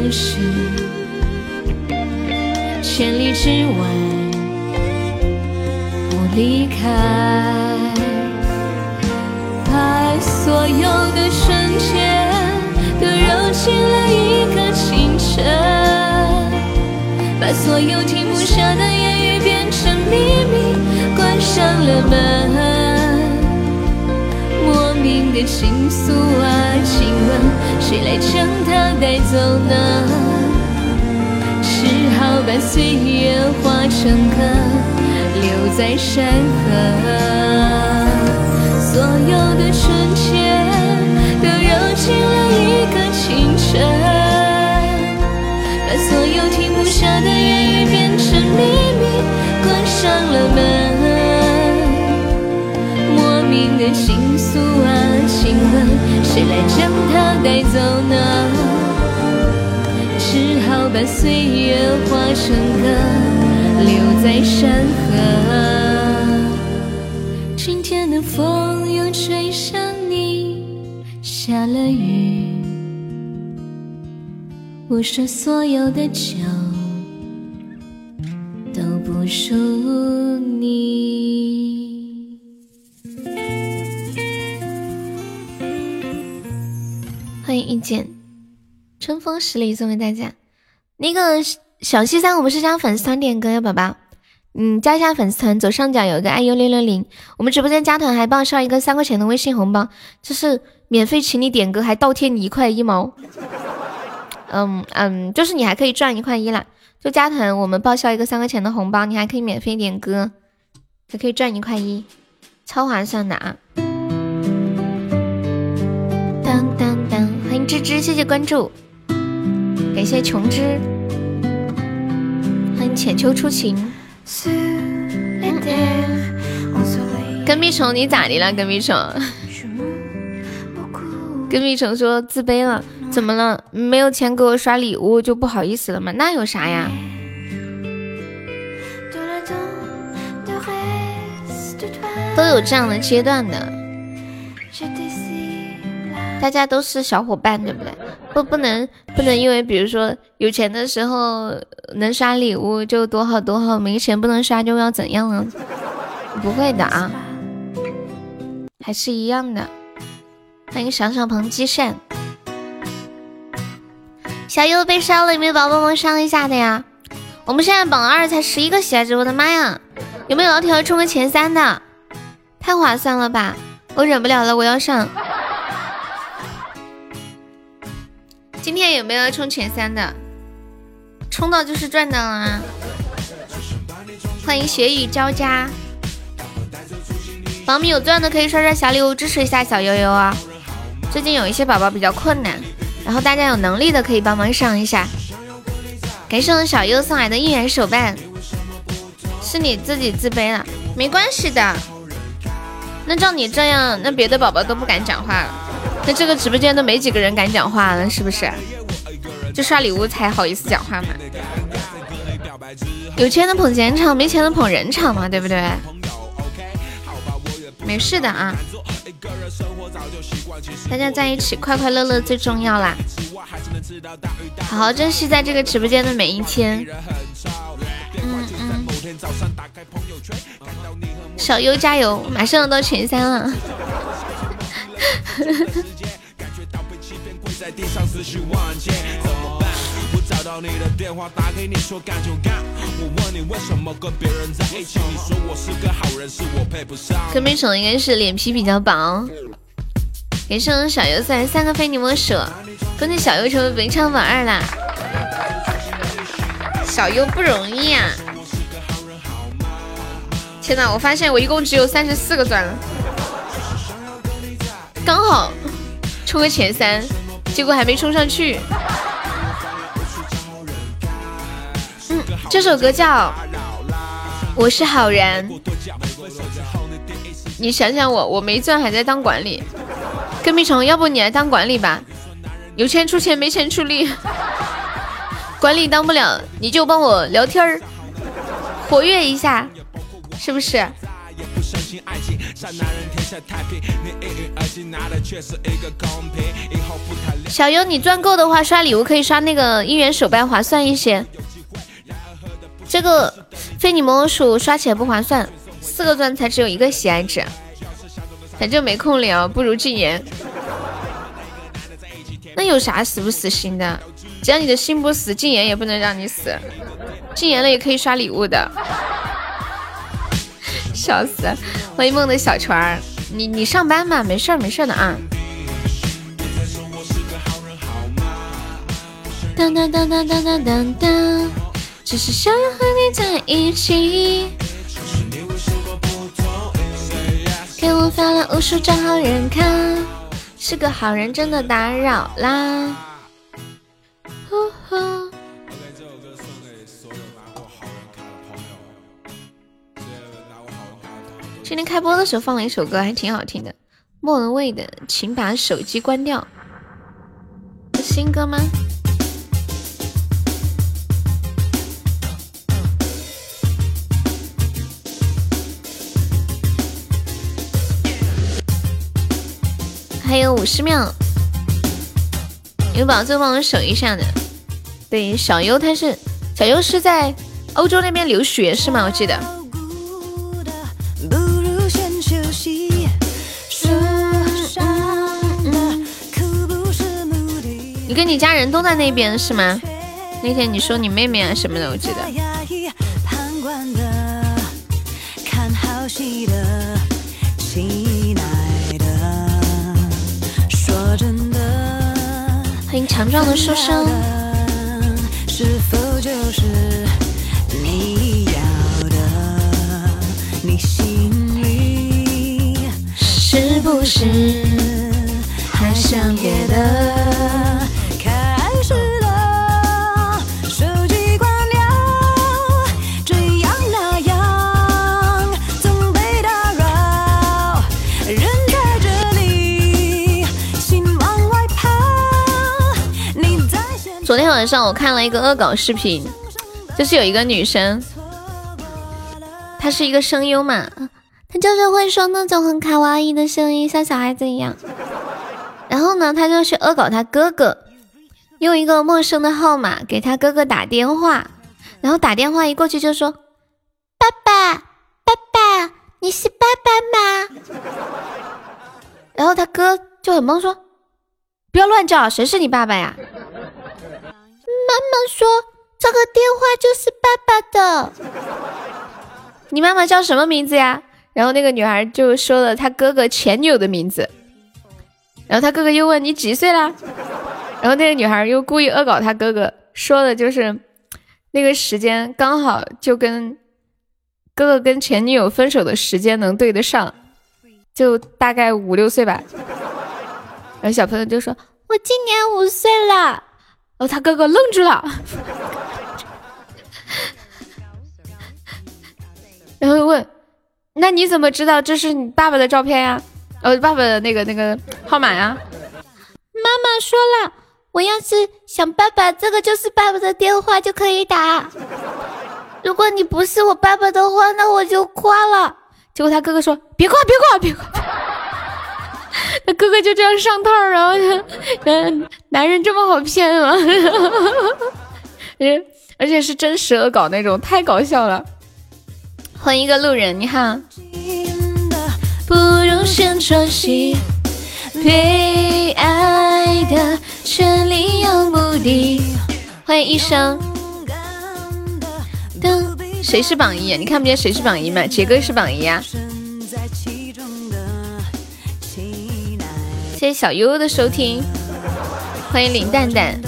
的城市，千里之外不离开。把所有的瞬间都揉进了一个清晨，把所有停不下的言语变成秘密，关上了门。莫名的情愫啊，请问谁来将它带走呢？只好把岁月化成歌，留在山河。所有的瞬间都揉进了一个清晨，把所有停不下的言语变成秘密，关上了门。的情愫啊，请问谁来将它带走呢？只好把岁月化成歌，留在山河。今天的风又。吹向你，下了雨。我说所有的酒春风十里送给大家。那个小西三，我们是加粉丝团点歌呀，宝宝。嗯，加一下粉丝团，左上角有一个 iu 六六零，我们直播间加团还报销一个三块钱的微信红包，就是免费请你点歌，还倒贴你一块一毛。嗯嗯，就是你还可以赚一块一啦，就加团我们报销一个三块钱的红包，你还可以免费点歌，还可以赚一块一，超划算的啊！当当当，欢迎芝芝，谢谢关注，感谢琼枝，欢迎浅秋初晴。跟屁虫，你咋的了？跟屁虫，跟屁虫说自卑了，怎么了？没有钱给我刷礼物就不好意思了吗？那有啥呀？都有这样的阶段的。大家都是小伙伴，对不对？不，不能，不能因为比如说有钱的时候能刷礼物就多好多好，没钱不能刷就要怎样了？不会的啊，还是一样的。欢迎小小鹏积善，小优被烧了，有没有宝宝帮忙上一下的呀？我们现在榜二才十一个喜爱值，我的妈呀！有没有老铁要冲个前三的？太划算了吧！我忍不了了，我要上。今天有没有要冲前三的？冲到就是赚到啊！欢迎血雨交加，宝米有钻的可以刷刷小礼物支持一下小悠悠啊！最近有一些宝宝比较困难，然后大家有能力的可以帮忙上一下。感谢我们小优送来的应援手办，是你自己自卑了，没关系的。那照你这样，那别的宝宝都不敢讲话了。那这个直播间都没几个人敢讲话了，是不是？就刷礼物才好意思讲话嘛？有钱的捧钱场，没钱的捧人场嘛，对不对？没事的啊，大家在一起快快乐乐最重要啦！好好珍惜在这个直播间的每一天。嗯嗯。小优加油，马上要到前三了。跟冰宠应该是脸皮比较薄。给上小优送来三个非你莫属，恭喜小优成为本场榜二啦！小优不容易啊！天哪，我发现我一共只有三十四个钻了。刚好冲个前三，结果还没冲上去。嗯，这首歌叫《我是好人》。你想想我，我没钻还在当管理，跟屁虫，要不你来当管理吧？有钱出钱，没钱出力。管理当不了，你就帮我聊天儿，活跃一下，是不是？小优，你赚够的话，刷礼物可以刷那个姻缘手办划算一些。这个非你莫属，刷起来不划算，四个钻才只有一个喜爱值，反正没空聊，不如禁言。那有啥死不死心的？只要你的心不死，禁言也不能让你死。禁言了也可以刷礼物的。笑死！欢迎梦的小船儿，你你上班嘛，没事儿没事儿的啊。当当当当当当当当，只是想要和你在一起。给我发了无数张好人卡，是个好人真的打扰啦。今天开播的时候放了一首歌，还挺好听的，莫文蔚的《请把手机关掉》，新歌吗？还有五十秒，有宝子帮我守一下的。对，小优他是小优是在欧洲那边留学是吗？我记得。你跟你家人都在那边是吗？那天你说你妹妹啊什么的，我记得。欢迎强壮的书生。是不是还想别的？昨天晚上我看了一个恶搞视频，就是有一个女生，她是一个声优嘛，她就是会说那种很卡哇伊的声音，像小孩子一样。然后呢，她就去恶搞她哥哥，用一个陌生的号码给他哥哥打电话，然后打电话一过去就说：“爸爸，爸爸，你是爸爸吗？”然后他哥就很懵说：“不要乱叫，谁是你爸爸呀？”妈妈说：“这个电话就是爸爸的。”你妈妈叫什么名字呀？然后那个女孩就说了她哥哥前女友的名字。然后他哥哥又问：“你几岁啦？”然后那个女孩又故意恶搞他哥哥，说的就是那个时间刚好就跟哥哥跟前女友分手的时间能对得上，就大概五六岁吧。然后小朋友就说：“我今年五岁了。”然后他哥哥愣住了，然后问：“那你怎么知道这是你爸爸的照片呀？呃，爸爸的那个那个号码呀？”妈妈说了，我要是想爸爸，这个就是爸爸的电话就可以打。如果你不是我爸爸的话，那我就挂了。结果他哥哥说：“别挂，别挂，别挂。”他哥哥就这样上套，然后就，嗯，男人这么好骗 吗？而且是真实恶搞那种，太搞笑了。欢迎一个路人，你好。不用先喘息，被爱的权利有目的。欢迎医生。噔，谁是榜一？你看不见谁是榜一吗？杰哥是榜一啊。谢谢小悠悠的收听，欢迎林蛋蛋。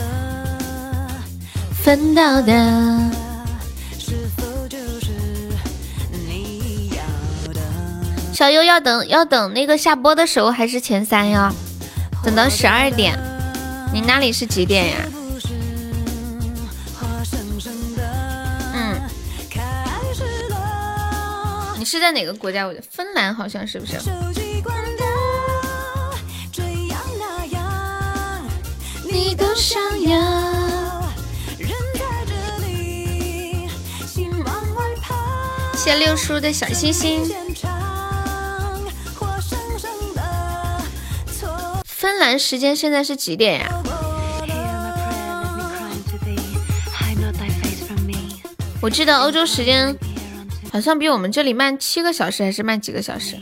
分到的。小优要等要等那个下播的时候还是前三呀？等到十二点。你那里是几点呀？嗯。你是在哪个国家？我芬兰好像是不是？想要。谢六叔的小心心。芬兰时间现在是几点呀？我记得欧洲时间好像比我们这里慢七个小时，还是慢几个小时？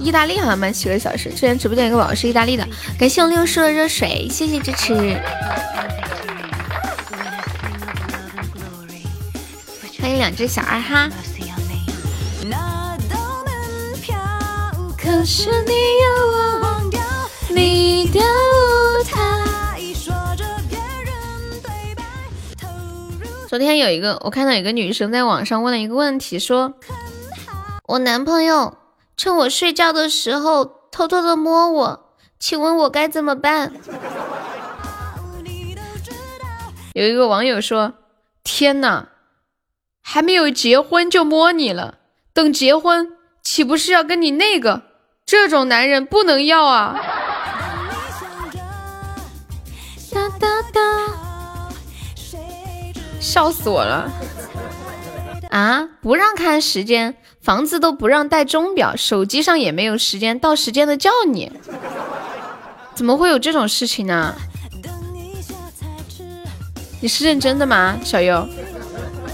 意大利好像慢七个小时。之前直播间有个宝宝是意大利的，感谢我六叔的热水，谢谢支持。欢迎两只小二哈。昨天有一个，我看到有个女生在网上问了一个问题，说：“我男朋友趁我睡觉的时候偷偷的摸我，请问我该怎么办？”有一个网友说：“天哪，还没有结婚就摸你了，等结婚岂不是要跟你那个？这种男人不能要啊！”哒哒哒。笑死我了！啊，不让看时间，房子都不让带钟表，手机上也没有时间，到时间的叫你，怎么会有这种事情呢？你是认真的吗，小优？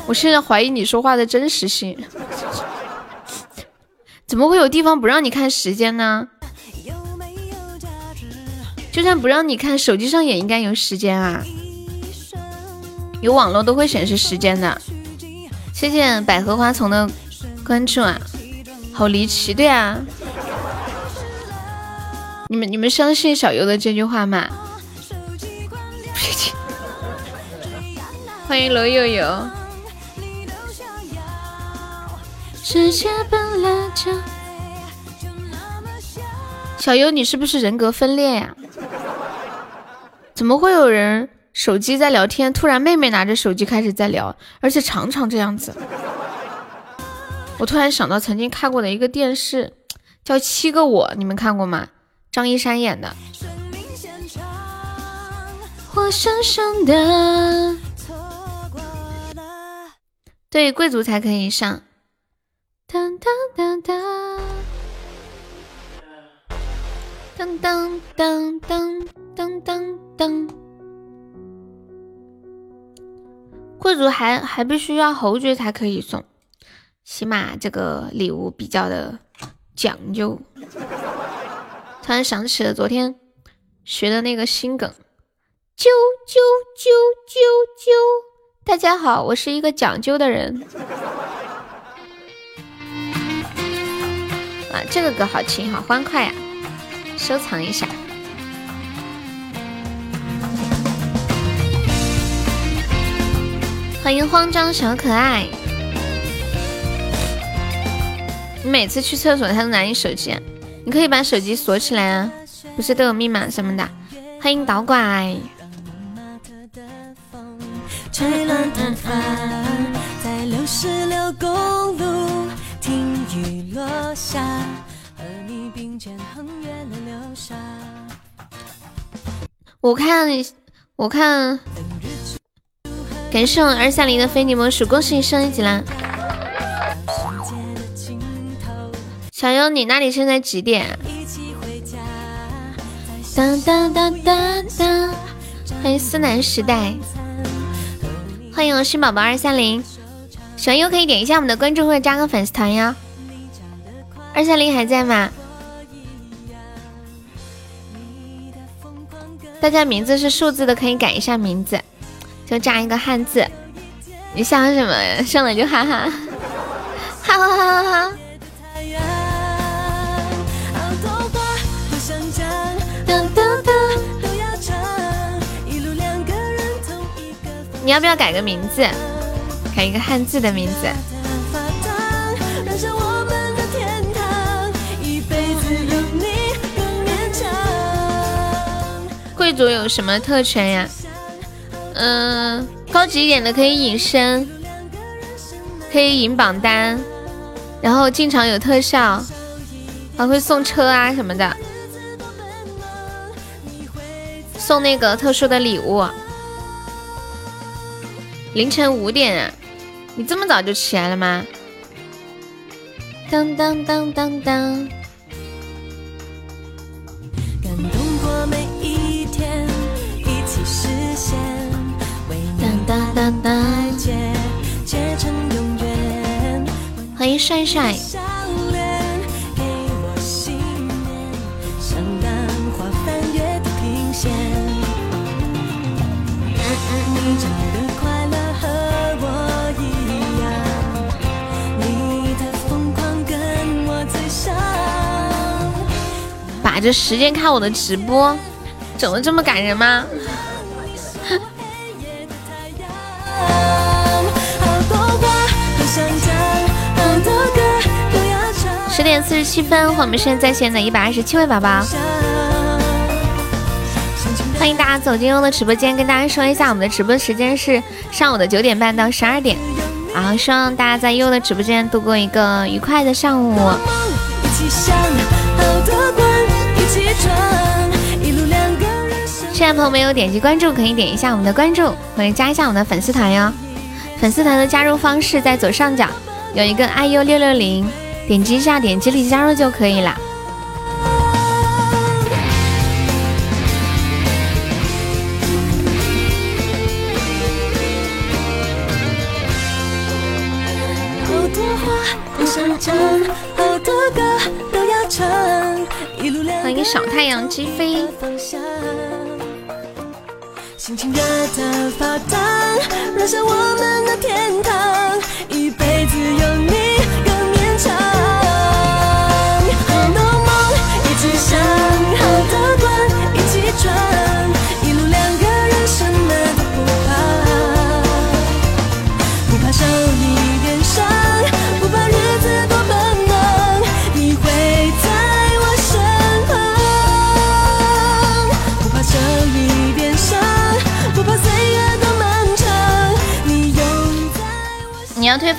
我现在怀疑你说话的真实性。怎么会有地方不让你看时间呢？就算不让你看，手机上也应该有时间啊。有网络都会显示时间的，谢谢百合花丛的关注啊，好离奇，对啊，你们你们相信小优的这句话吗？欢迎罗悠悠。小优，你是不是人格分裂呀？怎么会有人？手机在聊天，突然妹妹拿着手机开始在聊，而且常常这样子。我突然想到曾经看过的一个电视，叫《七个我》，你们看过吗？张一山演的。活生生的。对，贵族才可以上。当当当当。当当当当当当当。贵族还还必须要侯爵才可以送，起码这个礼物比较的讲究。突然想起了昨天学的那个新梗，啾啾啾啾啾！大家好，我是一个讲究的人。啊，这个歌好听，好欢快呀！收藏一下。欢迎慌张小可爱，你每次去厕所他都拿你手机，你可以把手机锁起来啊，不是都有密码什么的。欢迎导拐。我看，我看。感谢我二三零的非你莫属，恭喜你升一级啦！小优，你那里现在几点？当当当当当！欢迎思南时代，欢迎我新宝宝二三零，小优可以点一下我们的关注或者加个粉丝团哟。二三零还在吗？大家名字是数字的可以改一下名字。就加一个汉字，你笑什么呀？上来就哈哈，哈哈哈哈哈！你要不要改个名字？改一个汉字的名字。贵族有什么特权呀？嗯，高级一点的可以隐身，可以引榜单，然后进场有特效，还会送车啊什么的。送那个特殊的礼物。凌晨五点，你这么早就起来了吗？当当当当当。当当当。欢迎帅帅。把着时间看我的直播，怎么这么感人吗？十点四十七分，我们现在在线的一百二十七位宝宝，欢迎大家走进优的直播间，跟大家说一下，我们的直播时间是上午的九点半到十二点，然后希望大家在优的直播间度过一个愉快的上午。一起笑现在朋友没有点击关注，可以点一下我们的关注，或者加一下我们的粉丝团哟。粉丝团的加入方式在左上角有一个 iu 六六零，点击一下，点击立即加入就可以了。小太阳击飞。心情热的发烫，燃烧我们的天堂，一辈子有你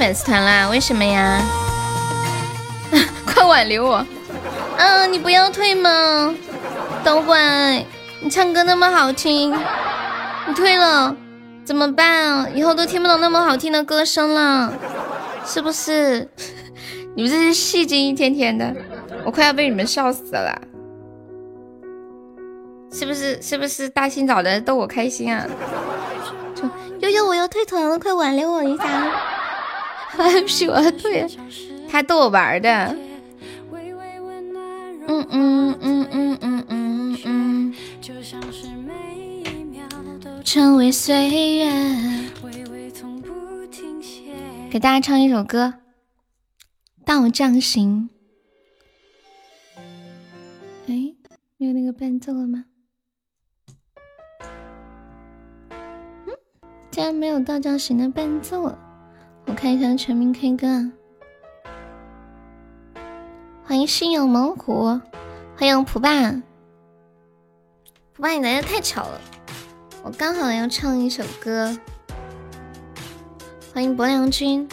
粉丝团啦？为什么呀？快挽留我！嗯，你不要退吗？等会你唱歌那么好听，你退了怎么办？以后都听不到那么好听的歌声了，是不是？你们这些戏精一天天的，我快要被你们笑死了，是不是？是不是大清早的逗我开心啊？悠悠，我要退团了，快挽留我一下！还喜欢退，他逗我玩的。嗯嗯嗯嗯嗯嗯嗯。成为岁月。给大家唱一首歌，《道将行》。哎，没有那个伴奏了吗？嗯，竟然没有《道将行》的伴奏了。我看一下全民 K 歌，欢迎心有猛虎，欢迎蒲爸，蒲爸你来的太巧了，我刚好要唱一首歌，欢迎博良君，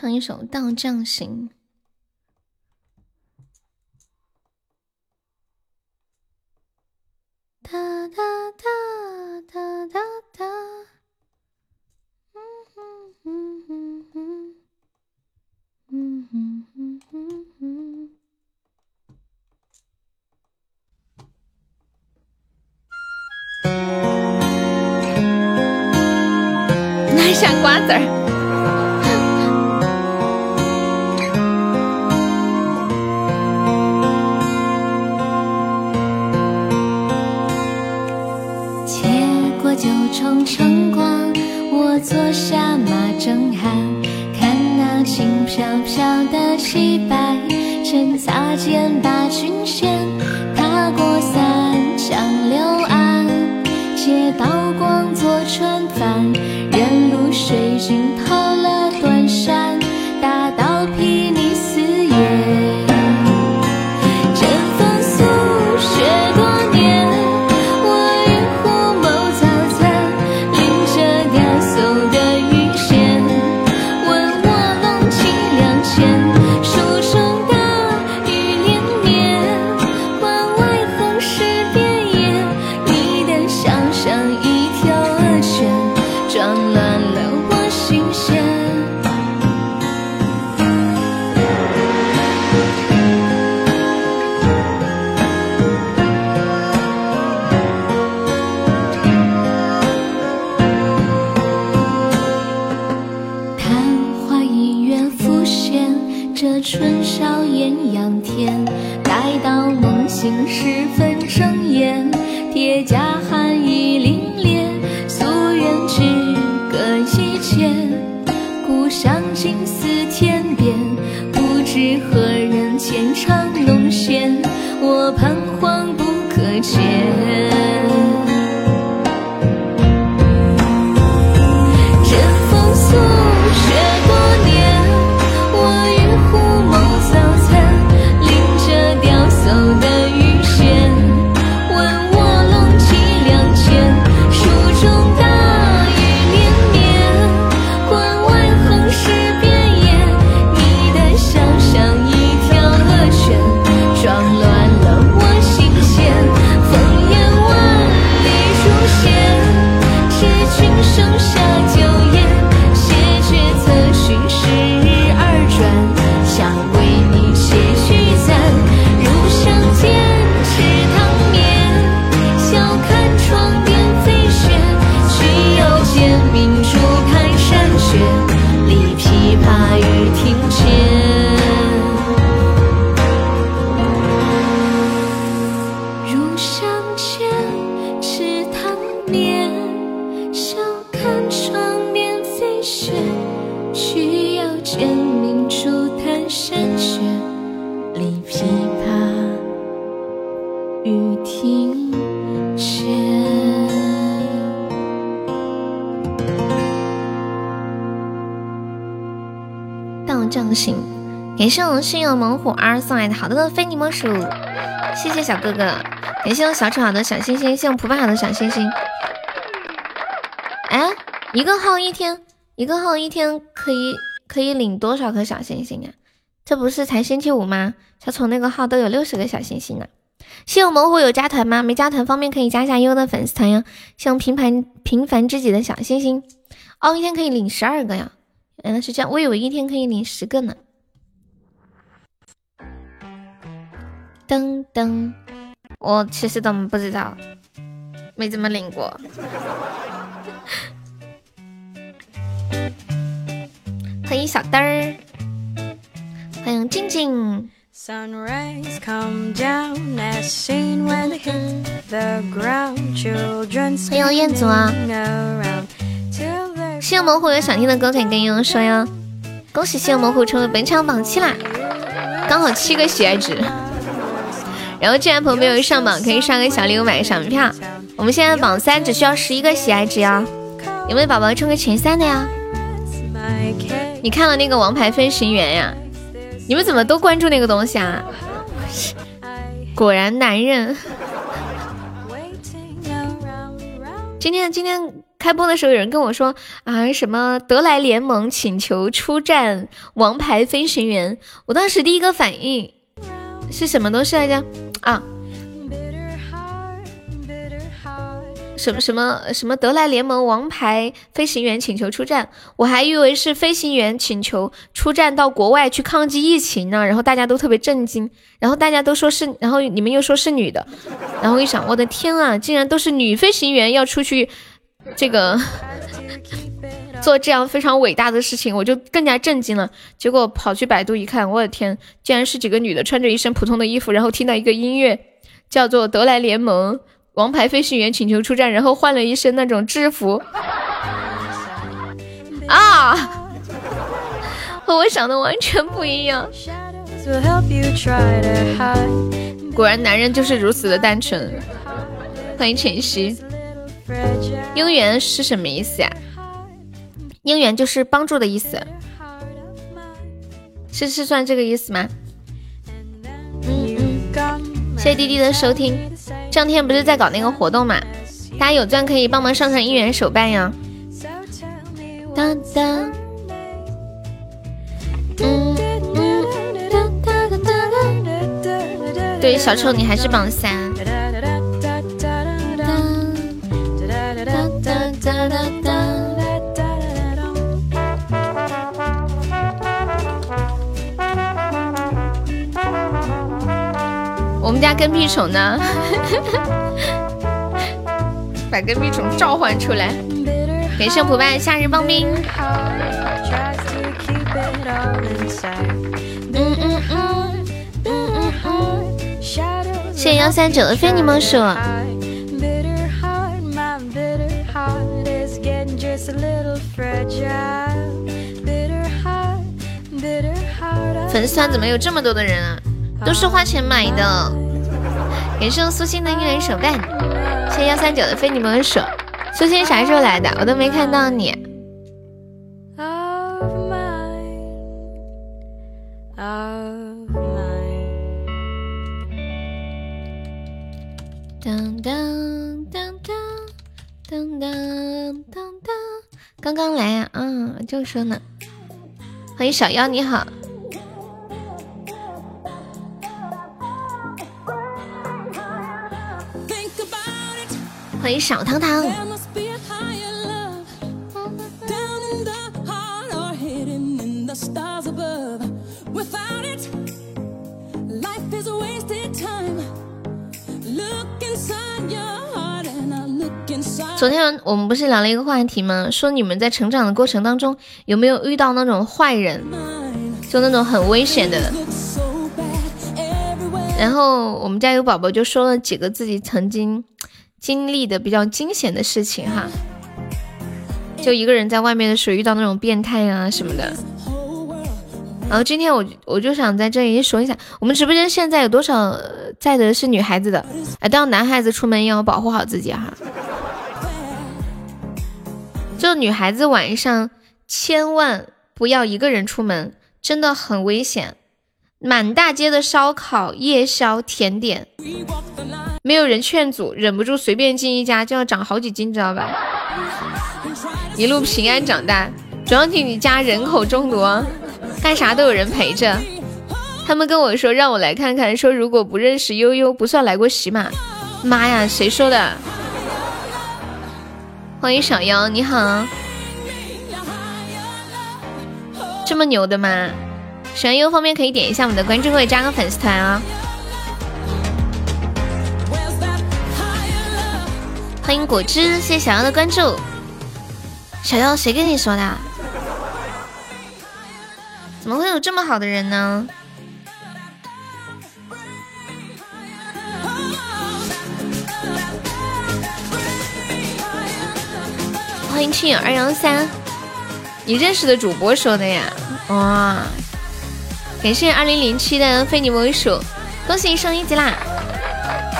唱一首《道将行》。好多的非你莫属，谢谢小哥哥，感谢我小丑的小心心，谢我普普好的小心心。哎，一个号一天，一个号一天可以可以领多少颗小心心啊？这不是才星期五吗？小丑那个号都有六十个小心心呢。谢我猛虎有加团吗？没加团方便可以加一下优的粉丝团呀。像平凡平凡知己的小心心，哦，一天可以领十二个呀？原来是这样，我以为一天可以领十个呢。我其实都不知道，没怎么领过。欢迎小灯儿，欢迎静静。欢迎彦祖啊！谢猛虎有想听的歌可以跟悠悠说哟。恭喜谢猛虎成为本场榜七啦，刚好七个喜爱值。然后，既然朋友没有上榜，可以上个小礼物，买个小门票。我们现在榜三只需要十一个喜爱值呀，有没有宝宝冲个前三的呀？你看了那个王牌飞行员呀？你们怎么都关注那个东西啊？果然男人。今天今天开播的时候，有人跟我说啊，什么德莱联盟请求出战王牌飞行员，我当时第一个反应是什么东西来着？啊，什么什么什么德莱联盟王牌飞行员请求出战，我还以为是飞行员请求出战到国外去抗击疫情呢，然后大家都特别震惊，然后大家都说是，然后你们又说是女的，然后一想，我的天啊，竟然都是女飞行员要出去这个做这样非常伟大的事情，我就更加震惊了。结果跑去百度一看，我的天，竟然是几个女的穿着一身普通的衣服，然后听到一个音乐叫做《德莱联盟王牌飞行员请求出战》，然后换了一身那种制服啊，和我想的完全不一样。果然男人就是如此的单纯。欢迎晨曦，姻缘是什么意思呀？姻缘就是帮助的意思，是是算这个意思吗？嗯嗯，谢谢弟弟的收听。这两天不是在搞那个活动嘛？大家有钻可以帮忙上上姻缘手办呀。当当，嗯嗯，对，小丑你还是榜三。我们家跟屁虫呢？把跟屁虫召唤出来！感谢不败夏日棒冰。谢谢幺三九的非你莫属。粉丝团怎么有这么多的人啊？都是花钱买的。感谢苏欣的一人手办，谢谢幺三九的非你莫属。苏欣啥时候来的？我都没看到你。当当当当当当当当，刚刚来呀，嗯，就说呢。欢迎小妖，你好。欢迎小糖糖。昨天我们不是聊了一个话题吗？说你们在成长的过程当中有没有遇到那种坏人，就那种很危险的。然后我们家有宝宝就说了几个自己曾经经历的比较惊险的事情哈，就一个人在外面的时候遇到那种变态啊什么的。然后今天我我就想在这里说一下，我们直播间现在有多少在的是女孩子的？哎，当男孩子出门要保护好自己哈。就女孩子晚上千万不要一个人出门，真的很危险。满大街的烧烤、夜宵、甜点，没有人劝阻，忍不住随便进一家就要长好几斤，知道吧？一路平安长大，主要听你家人口众多，干啥都有人陪着。他们跟我说让我来看看，说如果不认识悠悠不算来过喜马。妈呀，谁说的？欢迎小妖，你好，这么牛的吗？小妖方面可以点一下我们的关注，或者加个粉丝团啊。欢迎果汁，谢谢小妖的关注。小妖，谁跟你说的？怎么会有这么好的人呢？欢迎亲友二幺三，你认识的主播说的呀？哇，感谢二零零七的非你莫属，恭喜升一级啦！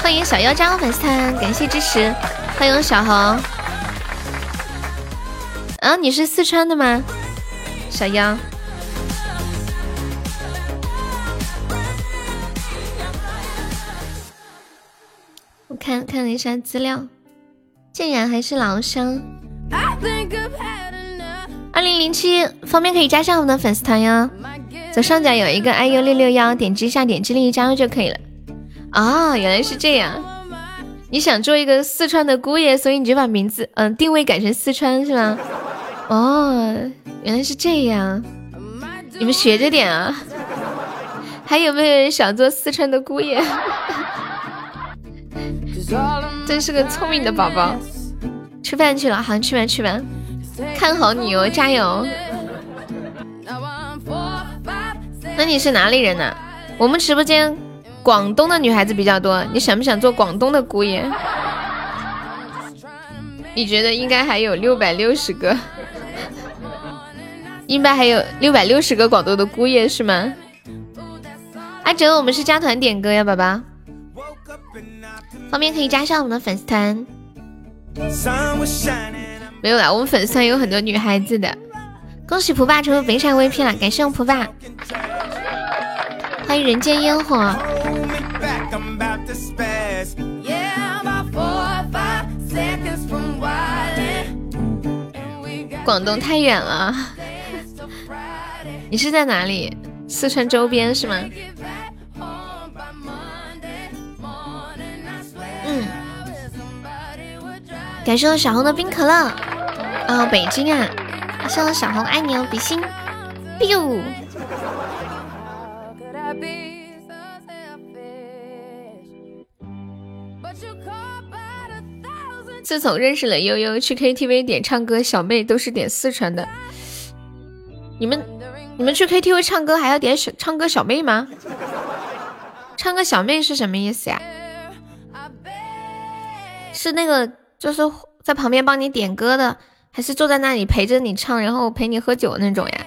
欢迎小妖加入粉丝团，感谢支持。欢迎小红，啊，你是四川的吗？小妖，我看看了一下资料，竟然还是老乡。二零零七，方便可以加上我们的粉丝团哟。左上角有一个 iu 六六幺，点击一下，点击立即加入就可以了。啊，原来是这样！你想做一个四川的姑爷，所以你就把名字嗯定位改成四川是吗？哦，原来是这样，你们学着点啊！还有没有人想做四川的姑爷？真是个聪明的宝宝。吃饭去了，好，去吧去吧，看好你哦，加油！那你是哪里人呢？我们直播间广东的女孩子比较多，你想不想做广东的姑爷？你觉得应该还有六百六十个，应该还有六百六十个广东的姑爷是吗？阿哲，我们是加团点歌呀，宝宝，方便可以加上我们的粉丝团。没有啦，我们粉丝团有很多女孩子的。恭喜蒲爸成为北上 VP 了，感谢我蒲爸。欢迎人间烟火。广东太远了，你是在哪里？四川周边是吗？嗯。感谢我小红的冰可乐，啊，北京啊！感谢我小红爱你哦，比心，biu。自从认识了悠悠，去 KTV 点唱歌，小妹都是点四川的。你们你们去 KTV 唱歌还要点小唱歌小妹吗？唱歌小妹是什么意思呀？是那个就是在旁边帮你点歌的，还是坐在那里陪着你唱，然后陪你喝酒那种呀？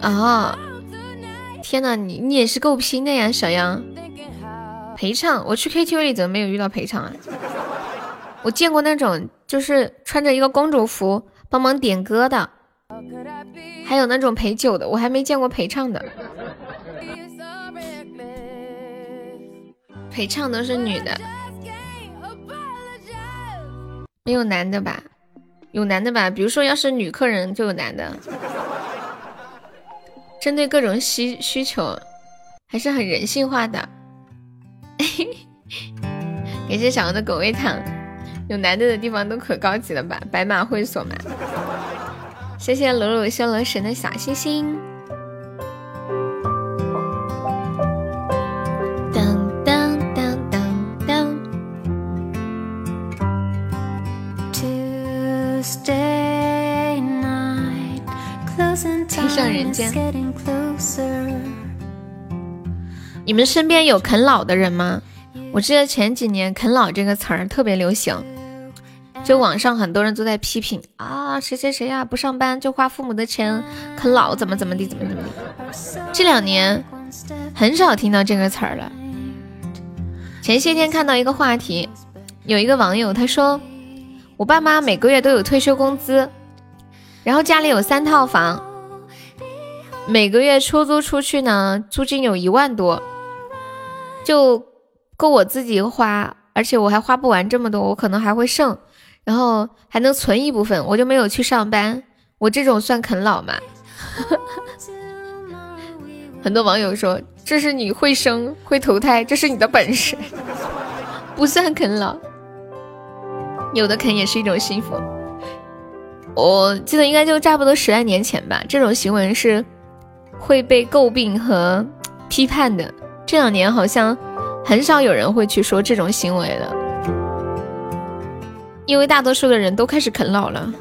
啊！天呐，你你也是够拼的呀，小杨。陪唱，我去 KTV 里怎么没有遇到陪唱啊？我见过那种就是穿着一个公主服帮忙点歌的，还有那种陪酒的，我还没见过陪唱的。陪唱都是女的，没有男的吧？有男的吧？比如说，要是女客人就有男的，针对各种需需求，还是很人性化的。感谢小王的狗味糖，有男的的地方都可高级了吧？白马会所嘛。谢谢鲁鲁修罗神的小星星。上人间。你们身边有啃老的人吗？我记得前几年“啃老”这个词儿特别流行，就网上很多人都在批评啊，谁谁谁呀，不上班就花父母的钱啃老，怎么怎么地，怎么怎么地。这两年很少听到这个词儿了。前些天看到一个话题，有一个网友他说，我爸妈每个月都有退休工资，然后家里有三套房。每个月出租出去呢，租金有一万多，就够我自己花，而且我还花不完这么多，我可能还会剩，然后还能存一部分，我就没有去上班。我这种算啃老吗？很多网友说这是你会生会投胎，这是你的本事，不算啃老。有的啃也是一种幸福。我记得应该就差不多十来年前吧，这种行为是。会被诟病和批判的，这两年好像很少有人会去说这种行为了，因为大多数的人都开始啃老了。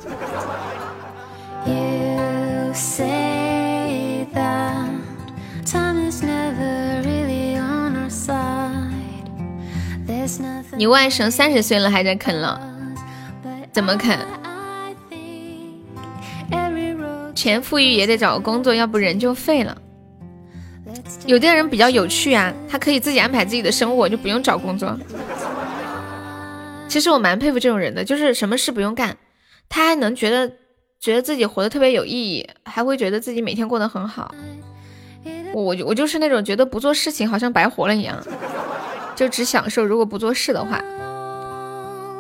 你外甥三十岁了还在啃老，怎么啃？钱富裕也得找个工作，要不人就废了。有的人比较有趣啊，他可以自己安排自己的生活，就不用找工作。其实我蛮佩服这种人的，就是什么事不用干，他还能觉得觉得自己活得特别有意义，还会觉得自己每天过得很好。我我我就是那种觉得不做事情好像白活了一样，就只享受。如果不做事的话，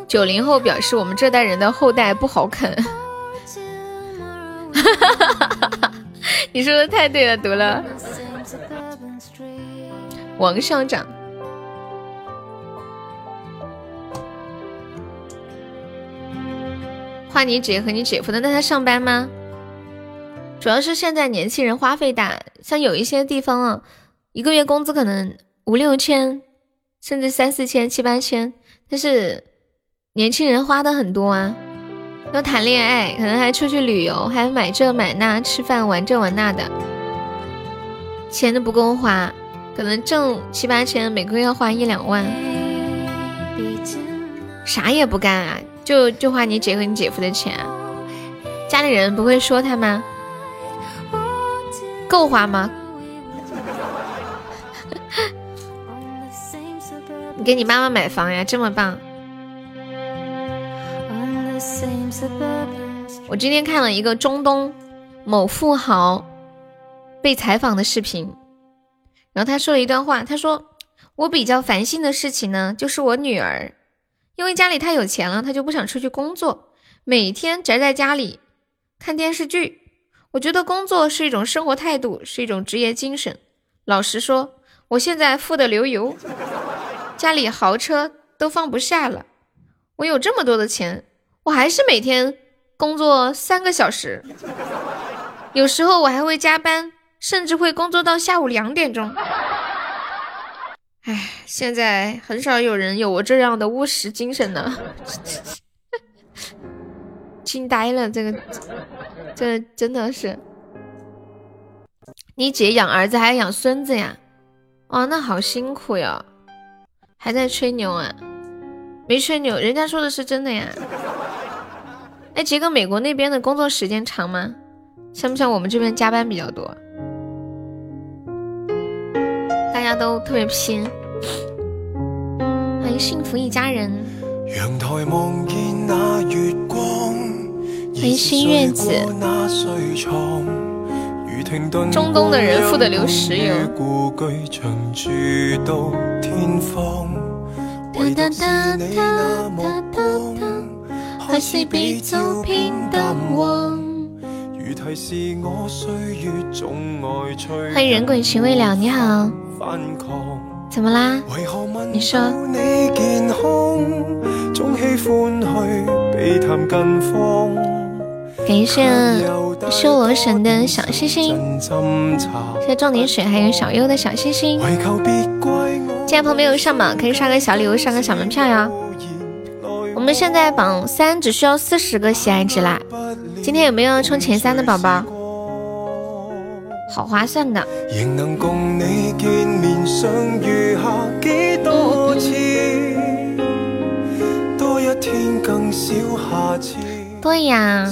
九零后表示我们这代人的后代不好啃。哈哈哈哈哈哈你说的太对了，读了。王校长，画你姐和你姐夫的，那他上班吗？主要是现在年轻人花费大，像有一些地方啊，一个月工资可能五六千，甚至三四千、七八千，但是年轻人花的很多啊。要谈恋爱，可能还出去旅游，还买这买那，吃饭玩这玩那的，钱都不够花，可能挣七八千，每个月要花一两万，啥也不干啊，就就花你姐和你姐夫的钱，家里人不会说他吗？够花吗？你 给你妈妈买房呀，这么棒。我今天看了一个中东某富豪被采访的视频，然后他说了一段话，他说：“我比较烦心的事情呢，就是我女儿，因为家里太有钱了，她就不想出去工作，每天宅在家里看电视剧。我觉得工作是一种生活态度，是一种职业精神。老实说，我现在富得流油，家里豪车都放不下了，我有这么多的钱。”我还是每天工作三个小时，有时候我还会加班，甚至会工作到下午两点钟。唉，现在很少有人有我这样的务实精神了，惊呆了，这个，这真的是。你姐养儿子还要养孙子呀？哦，那好辛苦呀。还在吹牛啊？没吹牛，人家说的是真的呀。哎，杰哥，美国那边的工作时间长吗？像不像我们这边加班比较多？家都特别拼。欢迎幸福一家人。欢迎新月子。中东的人富得流石油。哒哒哒哒哒哒，还是别做偏淡忘。欢迎人鬼情未了，你好。怎么啦？你说。感谢修罗神的小星星，谢谢重点水还有小优的小星星。朋友没有上榜，可以刷个小礼物，上个小门票呀。我们现在榜三只需要四十个喜爱值啦。今天有没有冲前三的宝宝？好划算的。对呀，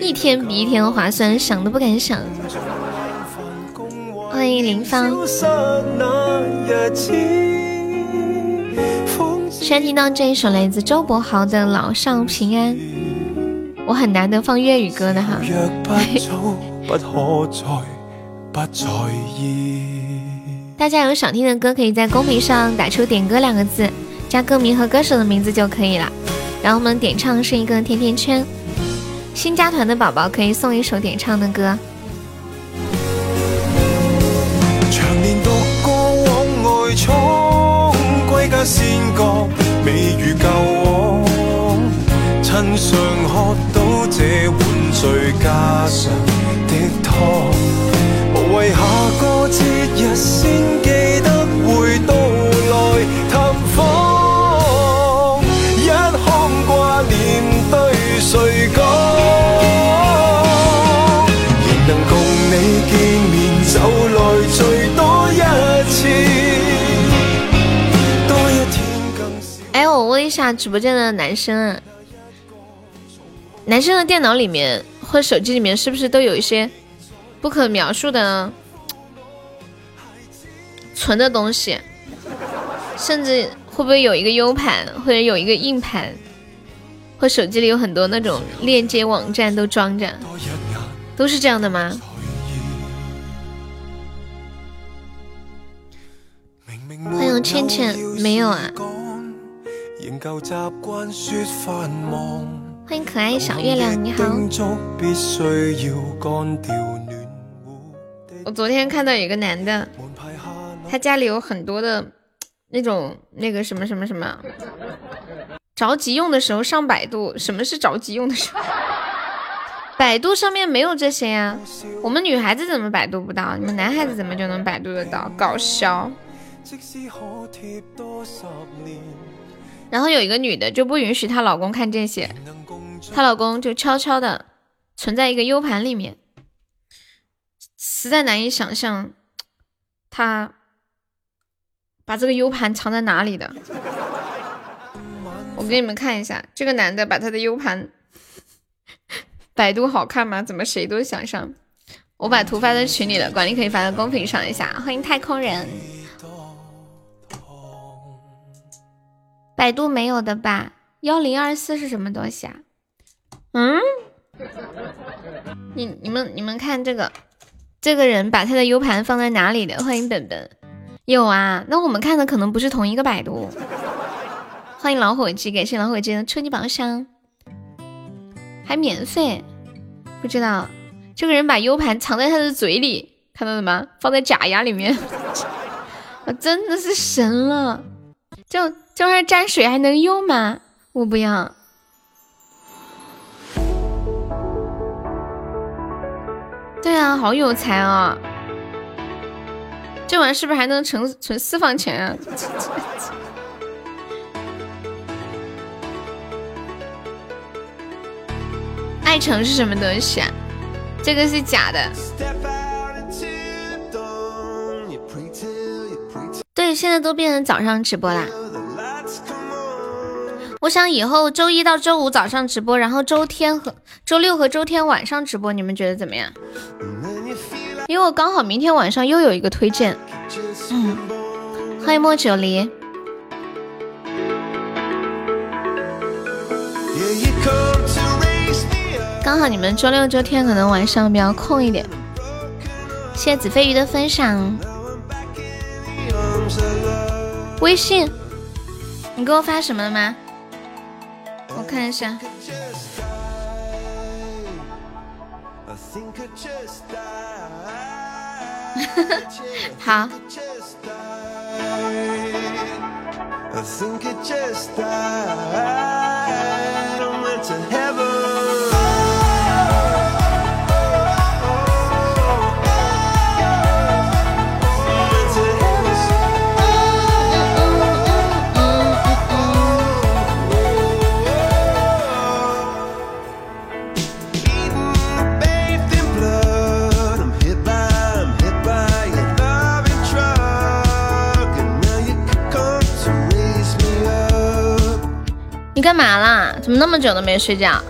一天比一天划算，想都不敢想。欢迎林芳。先听到这一首来自周柏豪的《老少平安》，我很难得放粤语歌的哈。大家有想听的歌，可以在公屏上打出“点歌”两个字，加歌名和歌手的名字就可以了。然后我们点唱是一个甜甜圈。新加团的宝宝可以送一首点唱的歌。无谓下个节日先记得会到来探访，一腔挂念对谁讲？仍能共你见面，就来最多一次，多一天更。哎，我问一下直播间的男生啊，男生的电脑里面或手机里面是不是都有一些？不可描述的存的东西，甚至会不会有一个 U 盘，或者有一个硬盘，或手机里有很多那种链接网站都装着，都是这样的吗？欢迎倩倩，没有啊。欢迎可爱小月亮，你好。我昨天看到有个男的，他家里有很多的那种那个什么什么什么，着急用的时候上百度。什么是着急用的时候？百度上面没有这些呀。我们女孩子怎么百度不到？你们男孩子怎么就能百度得到？搞笑。然后有一个女的就不允许她老公看这些，她老公就悄悄的存在一个 U 盘里面。实在难以想象，他把这个 U 盘藏在哪里的。我给你们看一下，这个男的把他的 U 盘，百度好看吗？怎么谁都想上？我把图发在群里了，管理可以发到公屏上一下。欢迎太空人，百度没有的吧？幺零二四是什么东西啊？嗯？你你们你们看这个。这个人把他的 U 盘放在哪里的？欢迎本本，有啊，那我们看的可能不是同一个百度。欢迎老伙计，感谢老伙计的初级宝箱，还免费，不知道这个人把 U 盘藏在他的嘴里，看到了吗？放在假牙里面，我真的是神了！这这玩意沾水还能用吗？我不要。对啊，好有才啊！这玩意是不是还能存存私房钱啊？爱城是什么东西啊？这个是假的。对，现在都变成早上直播啦。我想以后周一到周五早上直播，然后周天和周六和周天晚上直播，你们觉得怎么样？因为我刚好明天晚上又有一个推荐。嗯，欢迎莫九离。刚好你们周六周天可能晚上比较空一点。谢谢子飞鱼的分享。微信，你给我发什么了吗？我看一下。好。你干嘛啦？怎么那么久都没睡觉？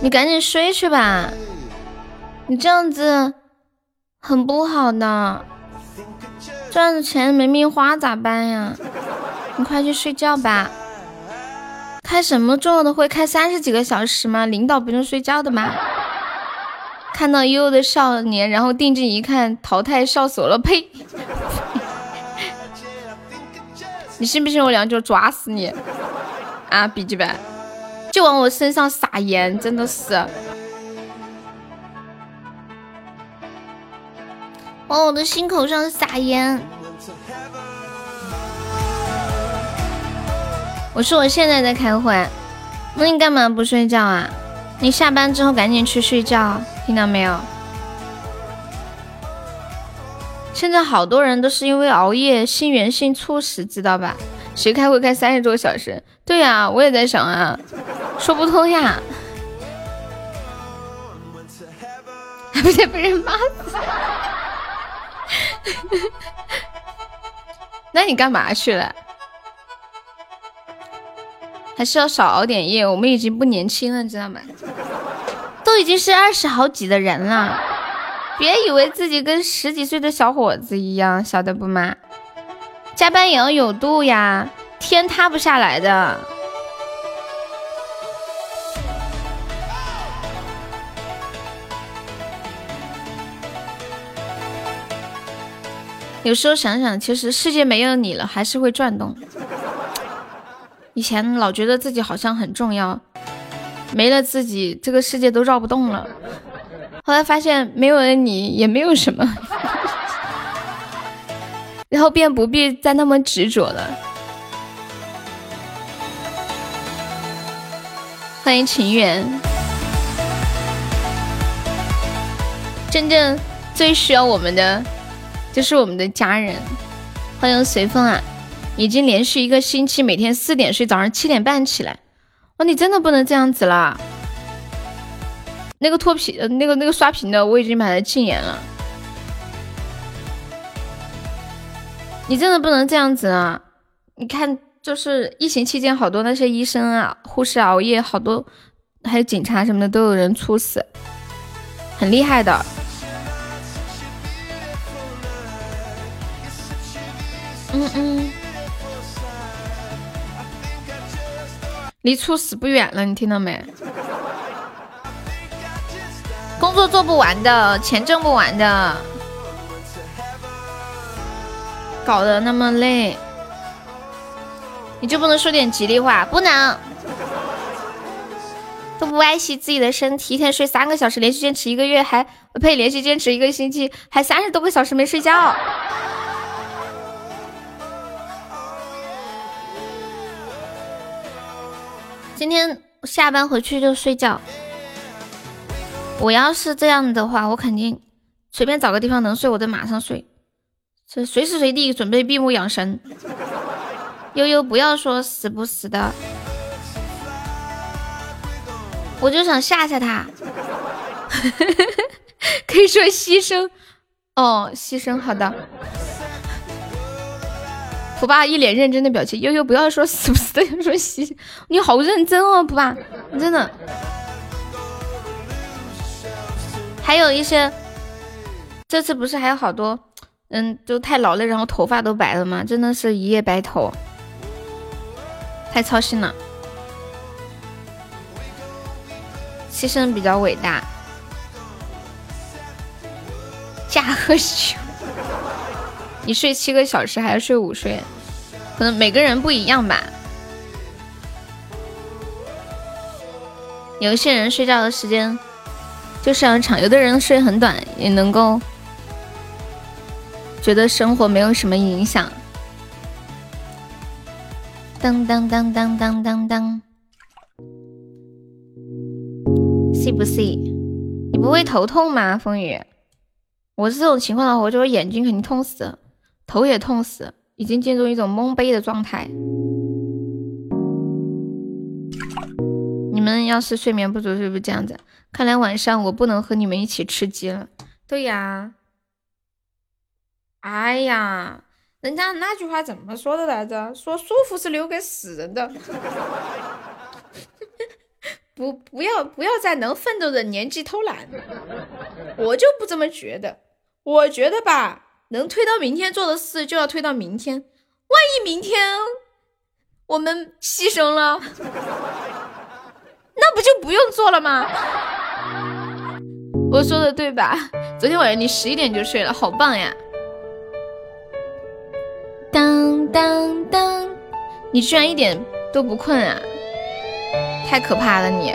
你赶紧睡去吧，你这样子很不好的，这样子钱没命花咋办呀？你快去睡觉吧。开什么重要的会？开三十几个小时吗？领导不用睡觉的吗？看到悠悠的少年，然后定睛一看，淘汰笑死了！呸！你信不信我两脚抓死你？啊，笔记本，就往我身上撒盐，真的是，往我的心口上撒盐。我说我现在在开会，那你干嘛不睡觉啊？你下班之后赶紧去睡觉，听到没有？现在好多人都是因为熬夜心源性猝死，知道吧？谁开会开三十多个小时？对呀，我也在想啊，说不通呀，还 不得被人骂死？那你干嘛去了？还是要少熬点夜。我们已经不年轻了，你知道吗？都已经是二十好几的人了。别以为自己跟十几岁的小伙子一样，晓得不嘛？加班也要有度呀，天塌不下来的。有时候想想，其实世界没有你了，还是会转动。以前老觉得自己好像很重要，没了自己，这个世界都绕不动了。后来发现没有了你也没有什么，然后便不必再那么执着了。欢迎情缘，真正最需要我们的就是我们的家人。欢迎随风啊，已经连续一个星期每天四点睡，早上七点半起来。哇，你真的不能这样子啦！那个脱皮呃，那个那个刷屏的，我已经把它禁言了。你真的不能这样子啊！你看，就是疫情期间，好多那些医生啊、护士熬夜，好多还有警察什么的，都有人猝死，很厉害的。嗯嗯，离猝死不远了，你听到没？工作做不完的，钱挣不完的，搞得那么累，你就不能说点吉利话？不能，都不爱惜自己的身体，一天睡三个小时，连续坚持一个月，还呸，连续坚持一个星期，还三十多个小时没睡觉。今天下班回去就睡觉。我要是这样的话，我肯定随便找个地方能睡，我就马上睡，这随时随地准备闭目养神。悠悠，不要说死不死的，我就想吓吓他。可以说牺牲，哦，牺牲，好的。普爸一脸认真的表情，悠悠不要说死不死的，要说牺，你好认真哦，普爸，真的。还有一些，这次不是还有好多，嗯，都太劳累，然后头发都白了吗？真的是一夜白头，太操心了。牺牲比较伟大，驾鹤西游。你睡七个小时还是睡午睡？可能每个人不一样吧。有些人睡觉的时间就是要长，有的人睡很短，也能够觉得生活没有什么影响。当当当当当当当，是不是？你不会头痛吗？风雨，我是这种情况的话，我就眼睛肯定痛死。头也痛死，已经进入一种懵逼的状态。们要是睡眠不足，是不是这样子？看来晚上我不能和你们一起吃鸡了。对呀，哎呀，人家那句话怎么说的来着？说舒服是留给死人的，不，不要，不要在能奋斗的年纪偷懒。我就不这么觉得，我觉得吧。能推到明天做的事就要推到明天，万一明天我们牺牲了，不就不用做了吗？我说的对吧？昨天晚上你十一点就睡了，好棒呀！当当当，你居然一点都不困啊？太可怕了你！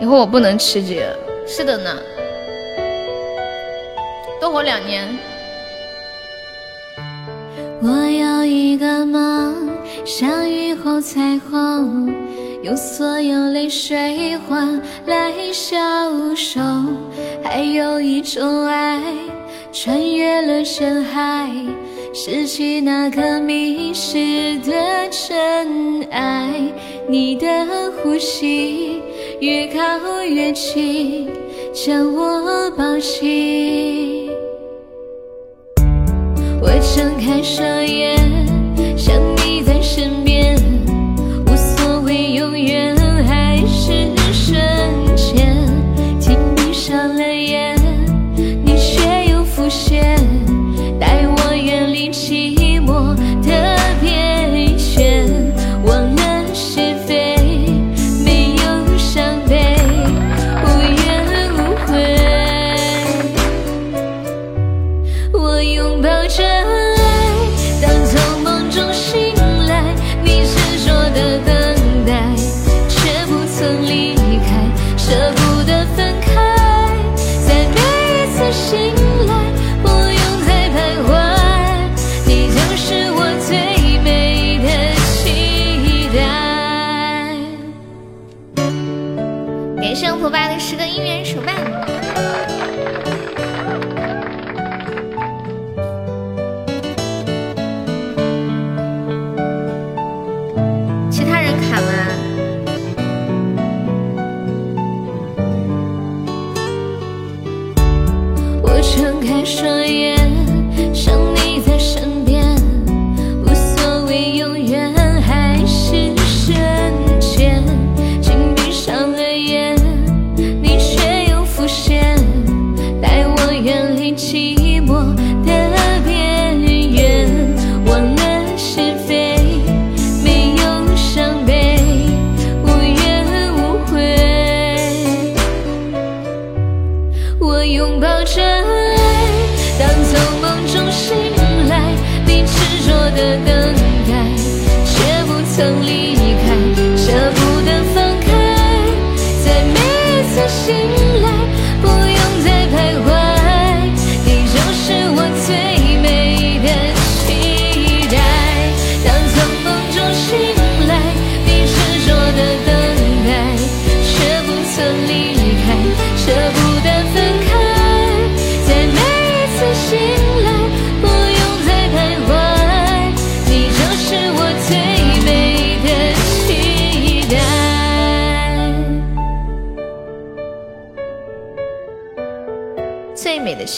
以后我不能吃鸡了。是的呢。多活两年。我有一个梦，像雨后彩虹，用所有泪水换来消瘦。还有一种爱，穿越了深海，拾起那颗迷失的尘埃。你的呼吸越靠越近，将我抱紧。我睁开双眼，想你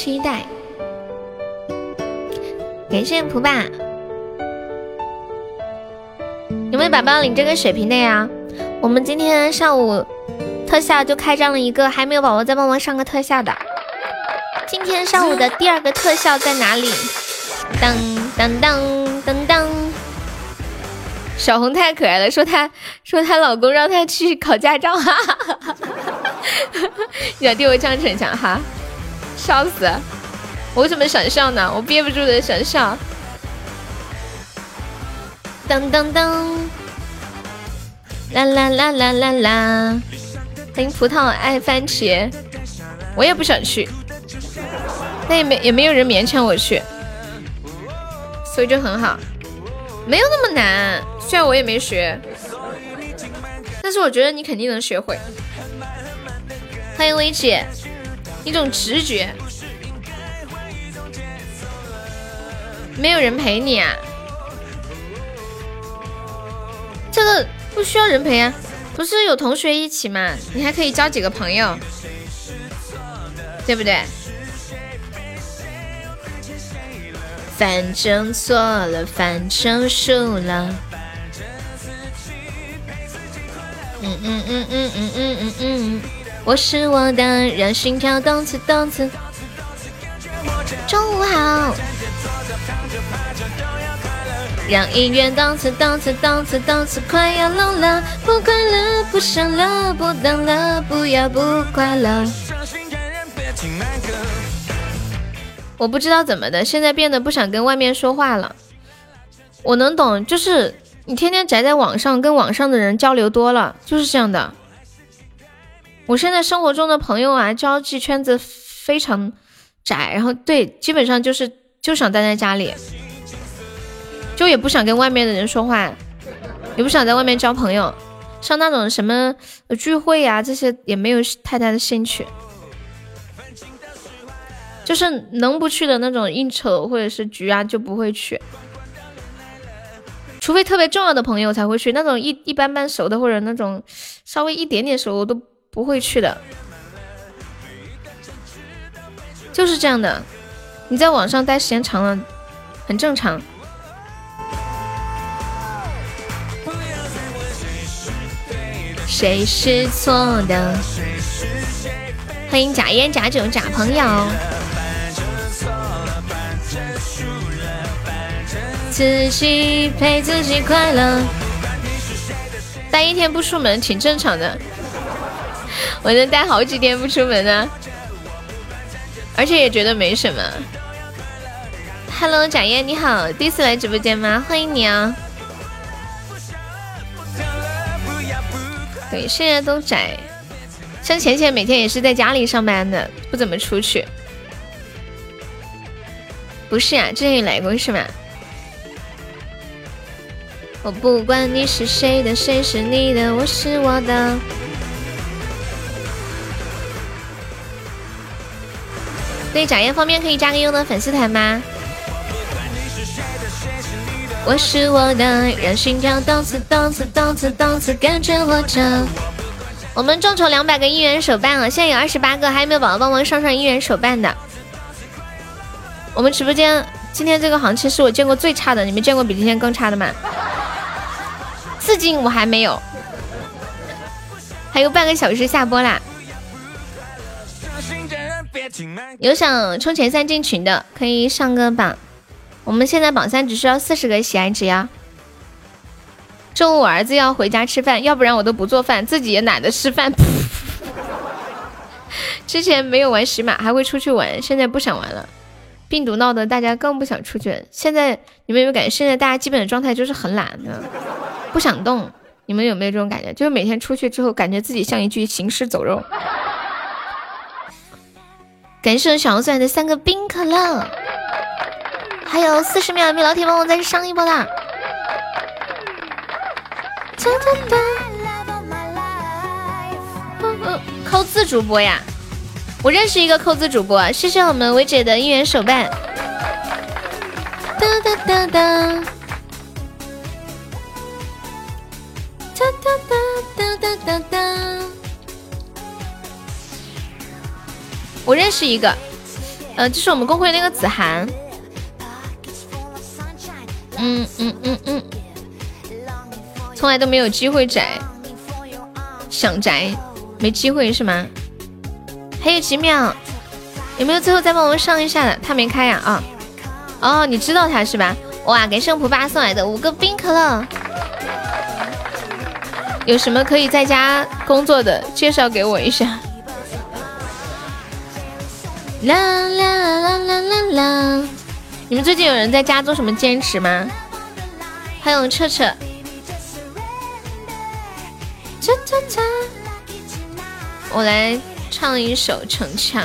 期待。感谢蒲爸，有没有宝宝领这个水瓶的呀？我们今天上午特效就开张了一个，还没有宝宝再帮忙上个特效的。今天上午的第二个特效在哪里？当当当当当！小红太可爱了，说她说她老公让她去考驾照，哈哈哈哈哈！小弟我这样逞强哈，笑死！我为什么想笑呢？我憋不住的想笑。当当当，啦啦啦啦啦啦！欢迎葡萄爱番茄，我也不想去，但也没也没有人勉强我去，所以就很好，没有那么难。虽然我也没学，但是我觉得你肯定能学会。欢迎薇姐，一种直觉。没有人陪你啊？这个不需要人陪啊，不是有同学一起嘛？你还可以交几个朋友，对不对？反正错了，反正输了。嗯嗯嗯嗯嗯嗯嗯嗯，我是我的，让心跳动次动次。中午好。让音乐动次动次动次动次，快要聋了，不快乐，不想了，不等了，不要不快乐。我不知道怎么的，现在变得不想跟外面说话了。我能懂，就是你天天宅在网上，跟网上的人交流多了，就是这样的。我现在生活中的朋友啊，交际圈子非常窄，然后对，基本上就是就想待在家里。就也不想跟外面的人说话，也不想在外面交朋友，像那种什么聚会呀这些也没有太大的兴趣，就是能不去的那种应酬或者是局啊就不会去，除非特别重要的朋友才会去，那种一一般般熟的或者那种稍微一点点熟我都不会去的，就是这样的，你在网上待时间长了，很正常。谁是错的？欢迎假烟假酒假朋友。自己陪自己快乐。待一天不出门挺正常的，我能待好几天不出门呢，而且也觉得没什么。Hello，展烟你好，第一次来直播间吗？欢迎你啊！对，现在都宅，像浅浅每天也是在家里上班的，不怎么出去。不是啊，之前也来过是吗？我不管你是谁的，谁是你的，我是我的。对，贾燕方面可以加个优的粉丝团吗？我是我的，让心跳动次动次动次动次跟着活着。我们众筹两百个一元手办了，现在有二十八个，还有没有宝宝帮忙上上一元手办的？我们直播间今天这个行情是我见过最差的，你们见过比今天更差的吗？四斤我还没有，还有半个小时下播啦。有想充前三进群的，可以上个榜。我们现在榜三只需要四十个喜爱值呀。中午我儿子要回家吃饭，要不然我都不做饭，自己也懒得吃饭。之前没有玩喜马，还会出去玩，现在不想玩了。病毒闹得大家更不想出去。现在你们有没有感觉？现在大家基本的状态就是很懒的，不想动。你们有没有这种感觉？就是每天出去之后，感觉自己像一具行尸走肉。感谢小红送来的三个冰可乐。还有四十秒，有没有老铁帮我再上一波啦？扣字主播呀，我认识一个扣字主播，谢谢我们薇姐的一元手办。哒哒哒哒哒，哒哒哒哒哒哒。我认识一个，呃，就是我们公会那个子涵。嗯嗯嗯嗯，从来都没有机会宅，想宅没机会是吗？还有几秒，有没有最后再帮我们上一下的？他没开呀啊！哦，你知道他是吧？哇，给圣普巴送来的五个冰可乐。有什么可以在家工作的，介绍给我一下。啦啦啦啦啦啦！你们最近有人在家做什么兼职吗？欢迎彻彻。我来唱一首《逞强》，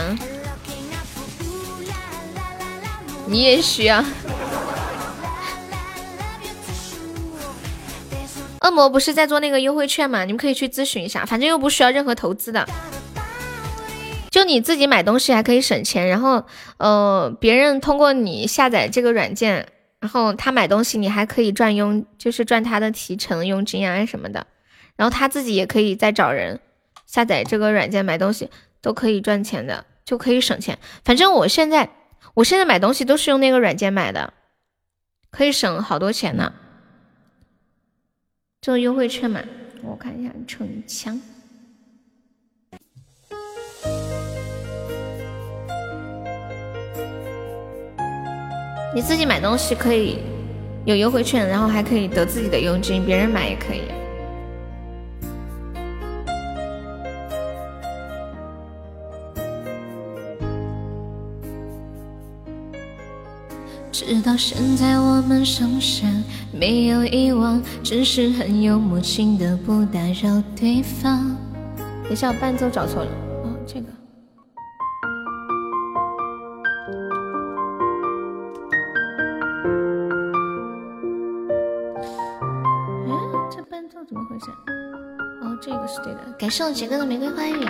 你也需要。恶魔不是在做那个优惠券吗？你们可以去咨询一下，反正又不需要任何投资的，就你自己买东西还可以省钱，然后呃，别人通过你下载这个软件，然后他买东西你还可以赚佣，就是赚他的提成佣金啊什么的，然后他自己也可以再找人下载这个软件买东西，都可以赚钱的，就可以省钱。反正我现在我现在买东西都是用那个软件买的，可以省好多钱呢。做优惠券嘛，我看一下，逞强。你自己买东西可以有优惠券，然后还可以得自己的佣金，别人买也可以。直到现在，我们仍然没有遗忘，只是很有默契的不打扰对方。等下，我伴奏找错了，哦，这个是对的。感谢我杰哥的玫瑰花语。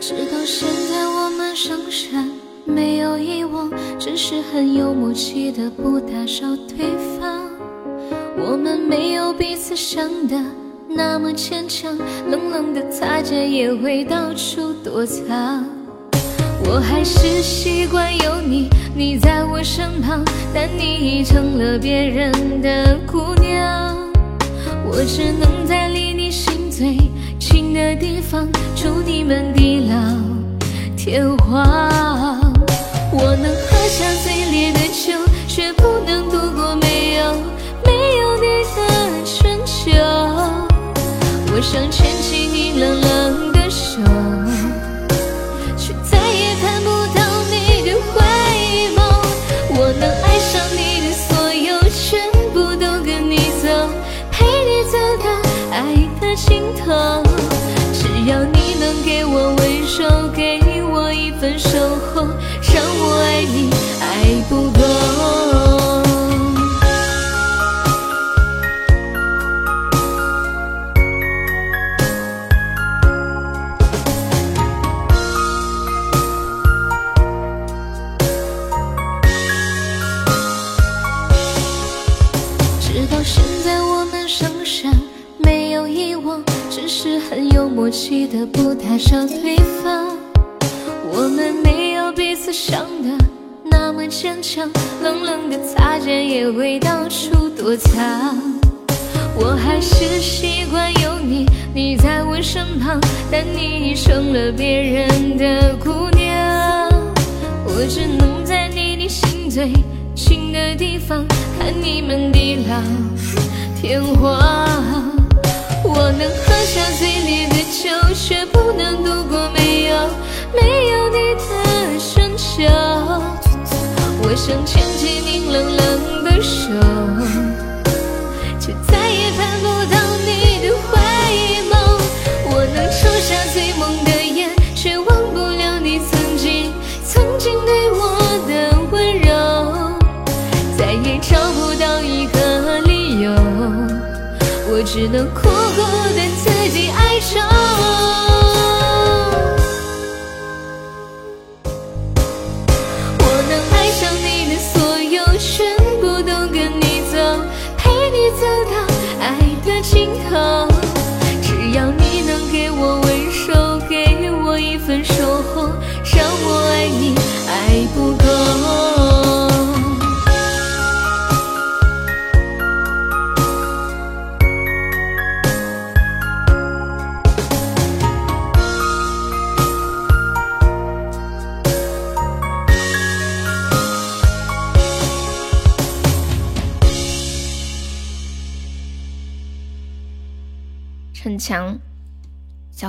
直到现在，我们仍然没有遗忘，只是很有默契的不打扰对方。我们没有彼此想的那么坚强，冷冷的擦肩也会到处躲藏。我还是习惯有你，你在我身旁，但你已成了别人的姑娘。我只能在离你心最近的地方，祝你们地老天荒。我能喝下最烈的酒，却不能度过没有想牵起你冷冷的手，却再也看不到你的回眸。我能爱上你的所有，全部都跟你走，陪你走到爱的尽头。只要你能给我温柔，给我一份守候，让我爱你爱不够。默契的不打扰对方。我们没有彼此想的那么坚强，冷冷的擦肩也会到处躲藏。我还是习惯有你，你在我身旁，但你已成了别人的姑娘。我只能在离你心最近的地方，看你们地老天荒。我能喝下最烈的酒，却不能度过没有没有你的春秋。我想牵起你冷冷的手，却再也盼不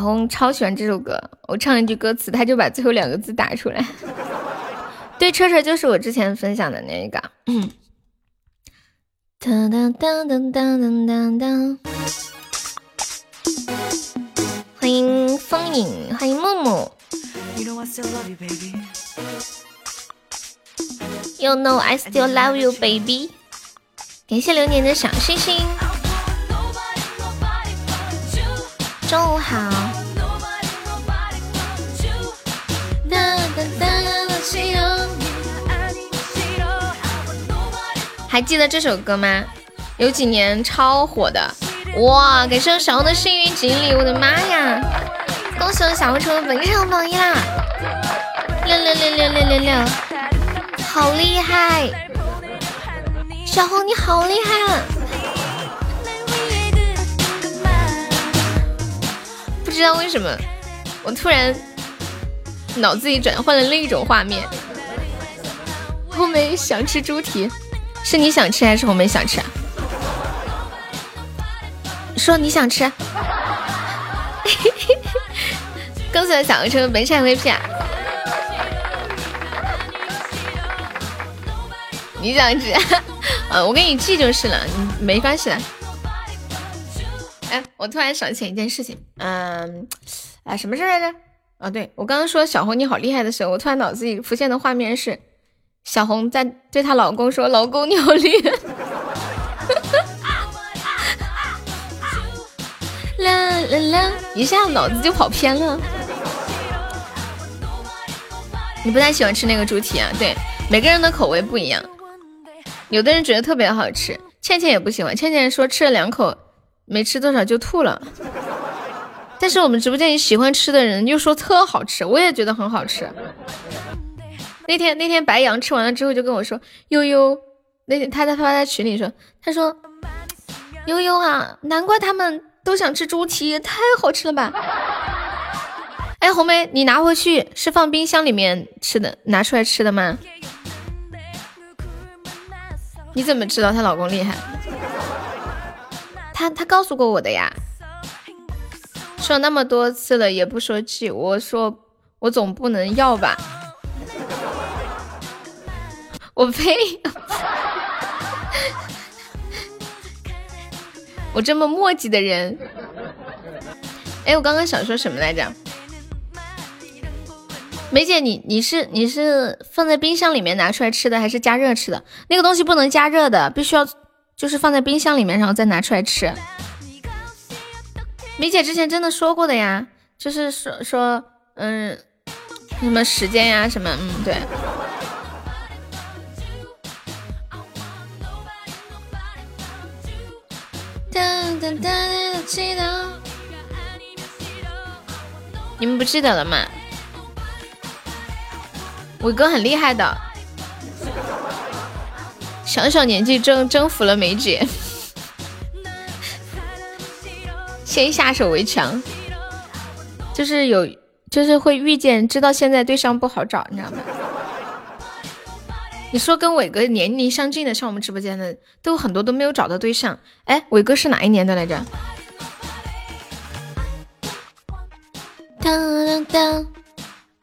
红超喜欢这首歌，我唱一句歌词，他就把最后两个字打出来。对，车车就是我之前分享的那个。嗯。当当当当当当当。欢迎风影，欢迎木木。You know I still love you, baby。感谢流年的小星星。中午好。还记得这首歌吗？有几年超火的，哇！感谢小红的幸运锦鲤，我的妈呀！恭喜我小红成为本场榜一啦！六六六六六六六，好厉害！小红你好厉害啊！不知道为什么，我突然脑子里转换了另一种画面。红梅想吃猪蹄。是你想吃还是红梅想吃啊？说你想吃。恭喜小鹅车本场 VP 啊！你想吃？呃，我给你记就是了，没关系的。哎，我突然想起一件事情，嗯，哎，什么事来着？啊，对我刚刚说小红你好厉害的时候，我突然脑子里浮现的画面是。小红在对她老公说：“老公，你好厉害！”啦啦啦，一下脑子就跑偏了。你不太喜欢吃那个猪蹄啊？对，每个人的口味不一样。有的人觉得特别好吃，倩倩也不喜欢。倩倩说吃了两口，没吃多少就吐了。但是我们直播间里喜欢吃的人又说特好吃，我也觉得很好吃。那天那天白羊吃完了之后就跟我说悠悠，那天他在发在群里说，他说悠悠啊，难怪他们都想吃猪蹄，太好吃了吧！哎，红梅，你拿回去是放冰箱里面吃的，拿出来吃的吗？你怎么知道她老公厉害？他他告诉过我的呀，说那么多次了也不说气，我说我总不能要吧。我呸！我这么墨迹的人，哎，我刚刚想说什么来着？梅姐，你你是你是放在冰箱里面拿出来吃的，还是加热吃的？那个东西不能加热的，必须要就是放在冰箱里面，然后再拿出来吃。梅姐之前真的说过的呀，就是说说嗯，什么时间呀，什么嗯，对。你们不记得了吗？伟哥很厉害的，小小年纪征征服了梅姐，先下手为强，就是有，就是会遇见，知道现在对象不好找，你知道吗？你说跟伟哥年龄相近的，上我们直播间的，都很多都没有找到对象。哎，伟哥是哪一年的来着？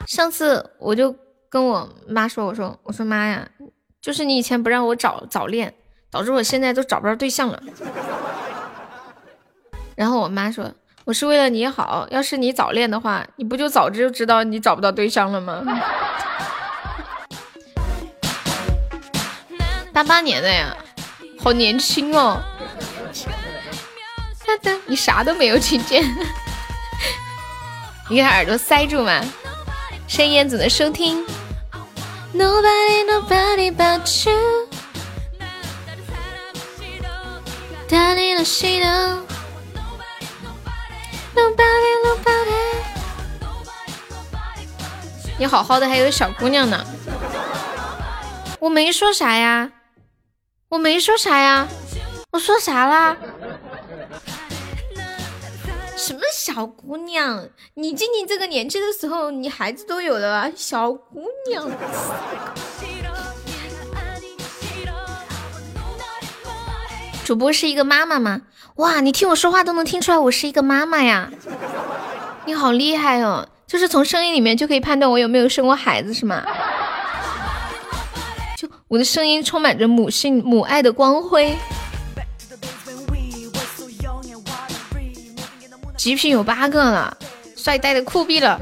上次我就跟我妈说，我说我说妈呀，就是你以前不让我早早恋，导致我现在都找不着对象了。然后我妈说，我是为了你好，要是你早恋的话，你不就早就知道你找不到对象了吗？八八年的呀，好年轻哦！你啥都没有听见，你给耳朵塞住嘛？深夜组的收听。Nobody nobody but you。Nobody, nobody 你好好的，还有小姑娘呢。我没说啥呀，我没说啥呀，我说啥啦？什么小姑娘？你今年这个年纪的时候，你孩子都有了，小姑娘。主播是一个妈妈吗？哇，你听我说话都能听出来我是一个妈妈呀！你好厉害哦，就是从声音里面就可以判断我有没有生过孩子是吗？就我的声音充满着母性母爱的光辉。极品有八个了，帅呆的酷毙了。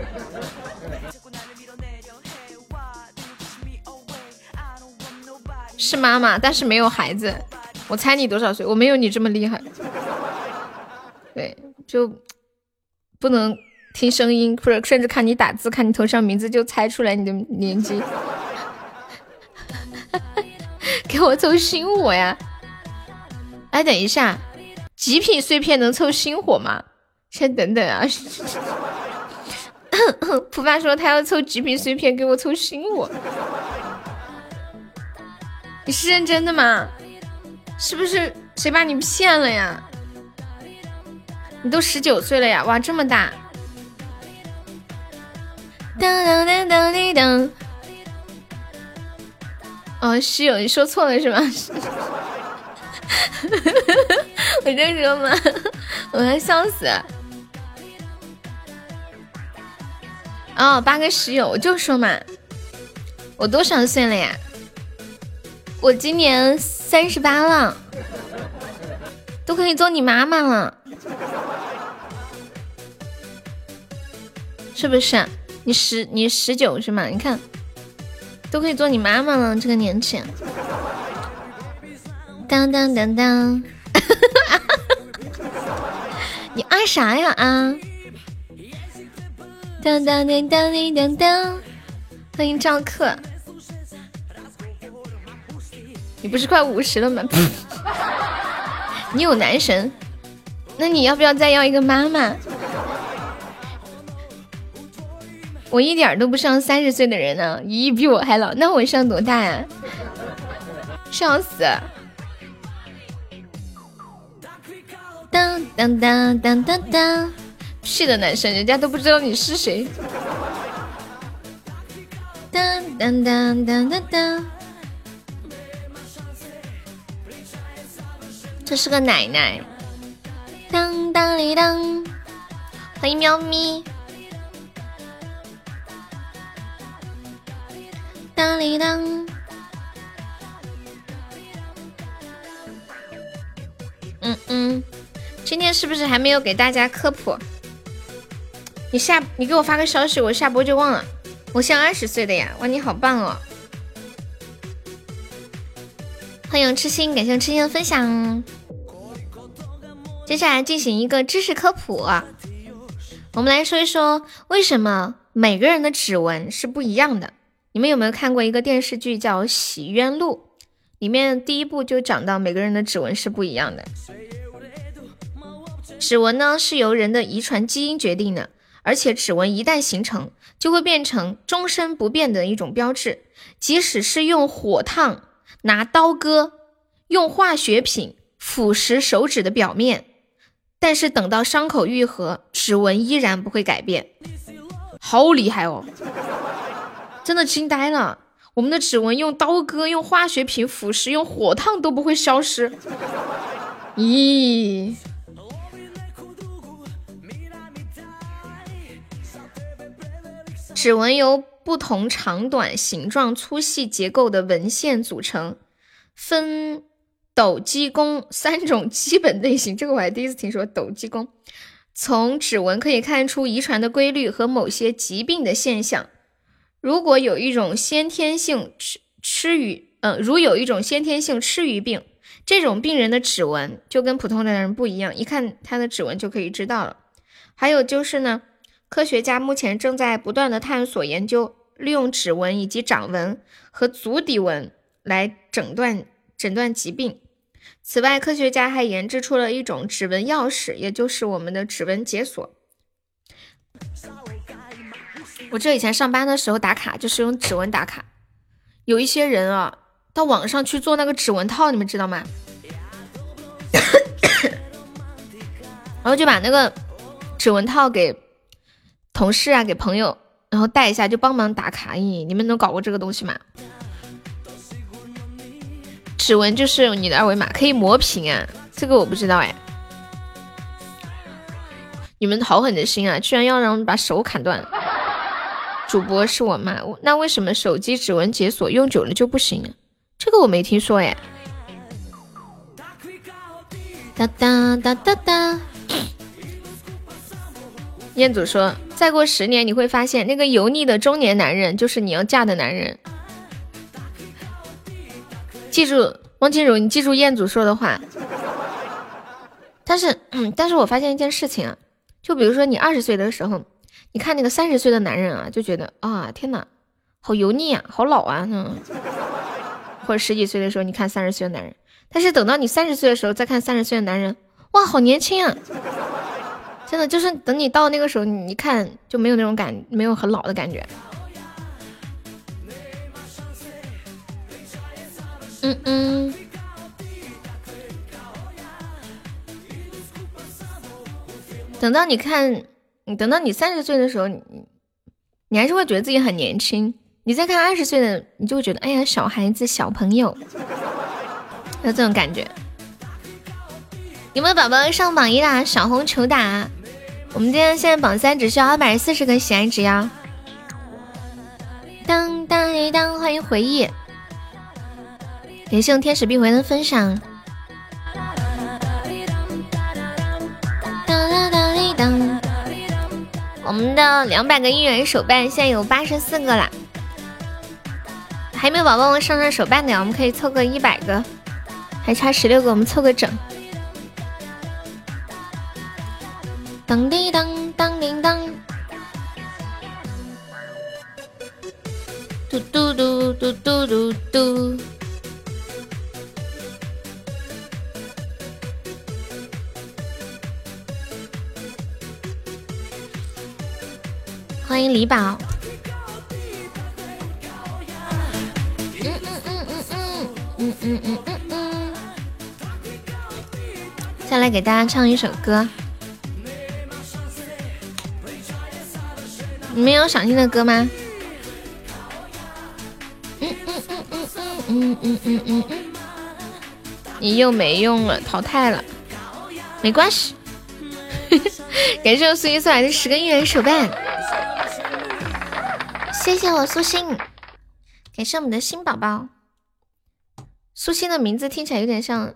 是妈妈，但是没有孩子。我猜你多少岁？我没有你这么厉害。对，就不能听声音，或者甚至看你打字，看你头上名字就猜出来你的年纪。给我凑星火呀！哎，等一下，极品碎片能凑星火吗？先等等啊！普爸说他要凑极品碎片给我凑星火，你是认真的吗？是不是谁把你骗了呀？你都十九岁了呀！哇，这么大！噔噔噔噔滴噔。哦，室友，你说错了是吗？我就说嘛？我要笑死！哦，八个室友，我就说嘛，我多少岁了呀？我今年。三十八了，都可以做你妈妈了，是不是？你十你十九是吗？你看，都可以做你妈妈了，这个年纪。当当当当，你啊啥呀啊？当当当当当当，欢迎赵克。你不是快五十了吗？你有男神，那你要不要再要一个妈妈？我一点都不像三十岁的人呢，姨，比我还老，那我像多大呀？笑死！当当当当当当，屁的男神，人家都不知道你是谁。当当当当当当。这是个奶奶，当当里当，欢迎喵咪，当里当，嗯嗯，今天是不是还没有给大家科普？你下你给我发个消息，我下播就忘了。我像二十岁的呀，哇，你好棒哦！欢迎痴心，感谢痴心的分享。接下来进行一个知识科普，我们来说一说为什么每个人的指纹是不一样的。你们有没有看过一个电视剧叫《洗冤录》？里面第一部就讲到每个人的指纹是不一样的。指纹呢是由人的遗传基因决定的，而且指纹一旦形成，就会变成终身不变的一种标志，即使是用火烫、拿刀割、用化学品腐蚀手指的表面。但是等到伤口愈合，指纹依然不会改变，好厉害哦！真的惊呆了，我们的指纹用刀割、用化学品腐蚀、用火烫都不会消失。咦？指纹由不同长短、形状、粗细、结构的纹线组成，分。斗鸡公三种基本类型，这个我还第一次听说。斗鸡公从指纹可以看出遗传的规律和某些疾病的现象。如果有一种先天性吃吃鱼，嗯，如有一种先天性吃鱼病，这种病人的指纹就跟普通的人不一样，一看他的指纹就可以知道了。还有就是呢，科学家目前正在不断的探索研究，利用指纹以及掌纹和足底纹来诊断诊断疾病。此外，科学家还研制出了一种指纹钥匙，也就是我们的指纹解锁。我这以前上班的时候打卡就是用指纹打卡，有一些人啊，到网上去做那个指纹套，你们知道吗？然后就把那个指纹套给同事啊，给朋友，然后带一下就帮忙打卡。咦，你们能搞过这个东西吗？指纹就是你的二维码，可以磨平啊，这个我不知道哎。你们好狠的心啊，居然要让我把手砍断！主播是我妈，那为什么手机指纹解锁用久了就不行？这个我没听说哎。哒哒哒哒哒。彦祖说，再过十年你会发现，那个油腻的中年男人就是你要嫁的男人。记住，汪静茹，你记住彦祖说的话。但是，但是我发现一件事情啊。就比如说你二十岁的时候，你看那个三十岁的男人啊，就觉得啊天哪，好油腻啊，好老啊，嗯。或者十几岁的时候，你看三十岁的男人，但是等到你三十岁的时候再看三十岁的男人，哇，好年轻啊！真的就是等你到那个时候，你一看就没有那种感，没有很老的感觉。嗯嗯。等到你看，你等到你三十岁的时候，你你还是会觉得自己很年轻。你再看二十岁的，你就会觉得哎呀，小孩子、小朋友，有这种感觉。有没有宝宝上榜一啦？小红求打！我们今天现在榜三只需要二百四十个喜爱值呀。当当当，欢迎回忆，感谢用天使币回的分享。我们的两百个应援手办现在有八十四个啦，还没有宝宝们上上手办的，我们可以凑个一百个，还差十六个，我们凑个整。当滴当当叮当，嘟嘟嘟嘟嘟嘟嘟。欢迎李宝。嗯嗯嗯嗯嗯嗯嗯嗯嗯嗯。再来给大家唱一首歌。你们有想听的歌吗？嗯嗯嗯嗯嗯嗯嗯嗯嗯。你又没用了，淘汰了，没关系。感谢我苏一送来的十个应援手办。谢谢我苏心，感谢我们的新宝宝。苏心的名字听起来有点像，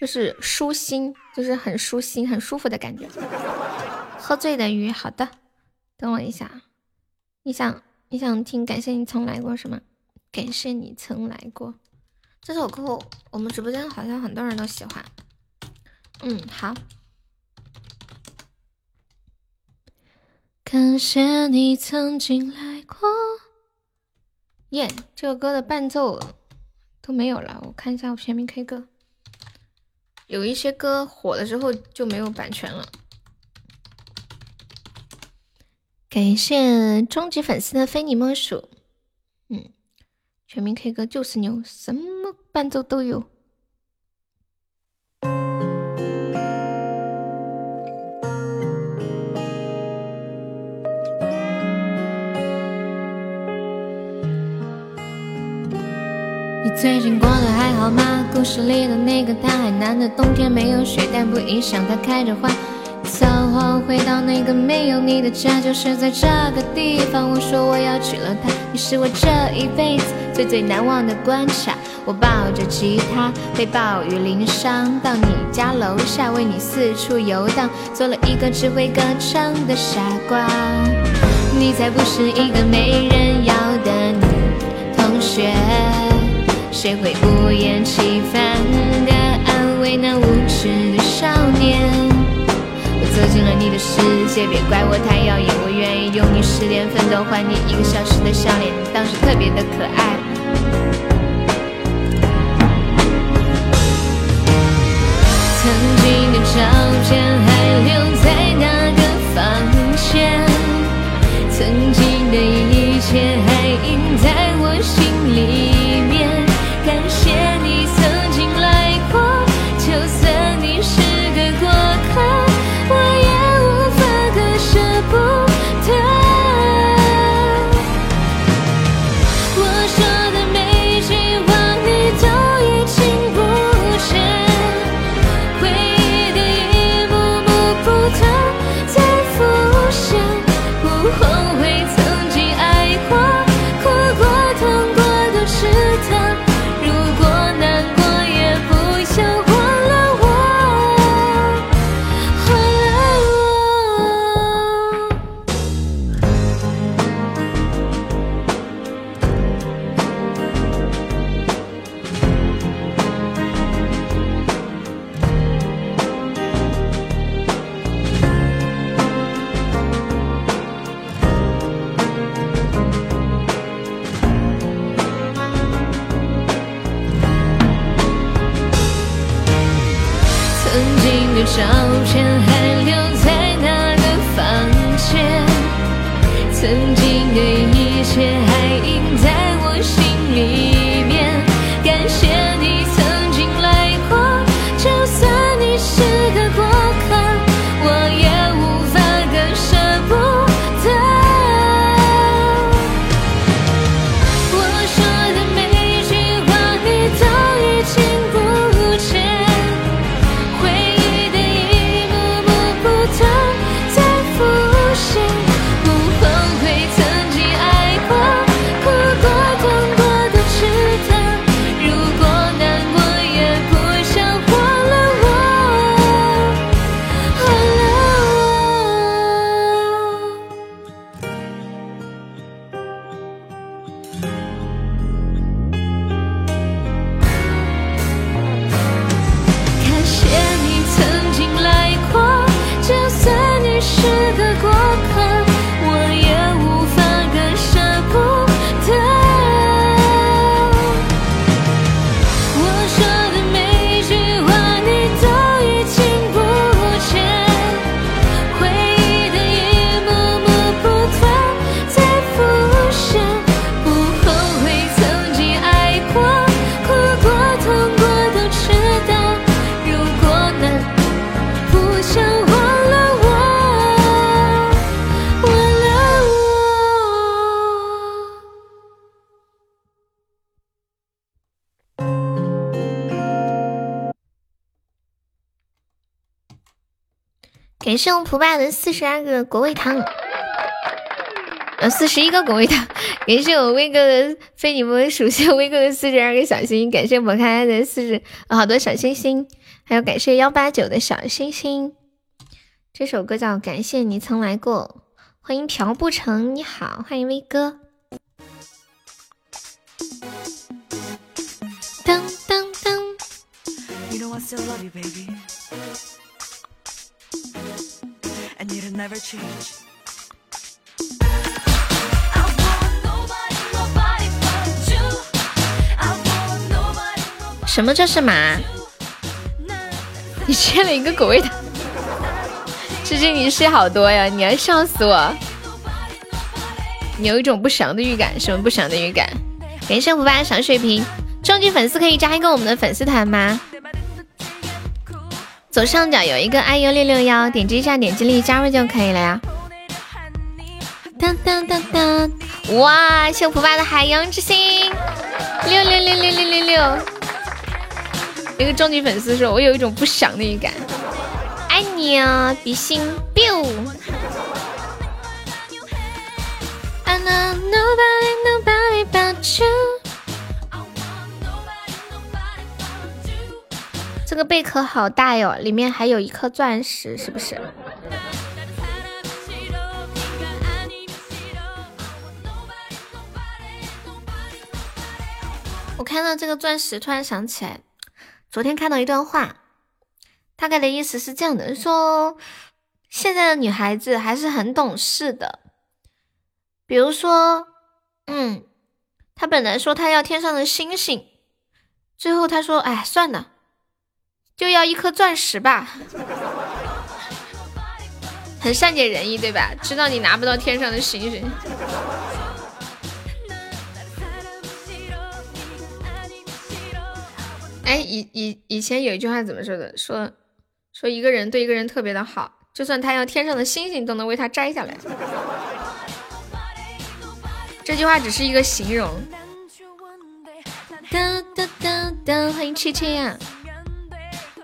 就是舒心，就是很舒心、很舒服的感觉。喝醉的鱼，好的，等我一下。你想你想听？感谢你曾来过是吗？感谢你曾来过，这首歌我们直播间好像很多人都喜欢。嗯，好。感谢你曾经来过。耶，这个歌的伴奏都没有了。我看一下我全民 K 歌，有一些歌火了之后就没有版权了。感谢终极粉丝的非你莫属。嗯，全民 K 歌就是牛，什么伴奏都有。最近过得还好吗？故事里的那个他，海南的冬天没有雪，但不影响他开着花。走后回到那个没有你的家，就是在这个地方。我说我要娶了她，你是我这一辈子最最难忘的关卡。我抱着吉他，被暴雨淋伤，到你家楼下为你四处游荡，做了一个只会歌唱的傻瓜。你才不是一个没人要的女同学。谁会不厌其烦的安慰那无知的少年，我走进了你的世界，别怪我太耀眼，我愿意用你十年奋斗，换你一个小时的笑脸，当时特别的可爱。曾经的照片还留在那个房间，曾经的一切。感谢我普爸的四十二个果味糖，呃，四十一个果味糖。感谢我威哥的非你莫属性，威哥的四十二个小心心。感谢我开的四十好多小星星，还有感谢幺八九的小星星。这首歌叫《感谢你曾来过》，欢迎朴不成，你好，欢迎威哥。噔噔噔。什么这是马？你切了一个狗味的，最近你事好多呀！你要笑死我！你有一种不祥的预感，什么不祥的预感？感谢福爸小水瓶，终极粉丝可以加一个我们的粉丝团吗？左上角有一个 iu 六六幺，点击一下，点击立即加入就可以了呀。当当当当！哇，谢福爸的海洋之心，六六六六六六六。一个终极粉丝说：“我有一种不祥的预感，爱你啊，比心 biu。”这个贝壳好大哟，里面还有一颗钻石，是不是？我看到这个钻石，突然想起来。昨天看到一段话，大概的意思是这样的：说现在的女孩子还是很懂事的。比如说，嗯，她本来说她要天上的星星，最后她说：“哎，算了，就要一颗钻石吧。”很善解人意，对吧？知道你拿不到天上的星星。哎，以以以前有一句话怎么说的？说说一个人对一个人特别的好，就算他要天上的星星都能为他摘下来。这句话只是一个形容。哒哒哒哒，欢迎七七呀！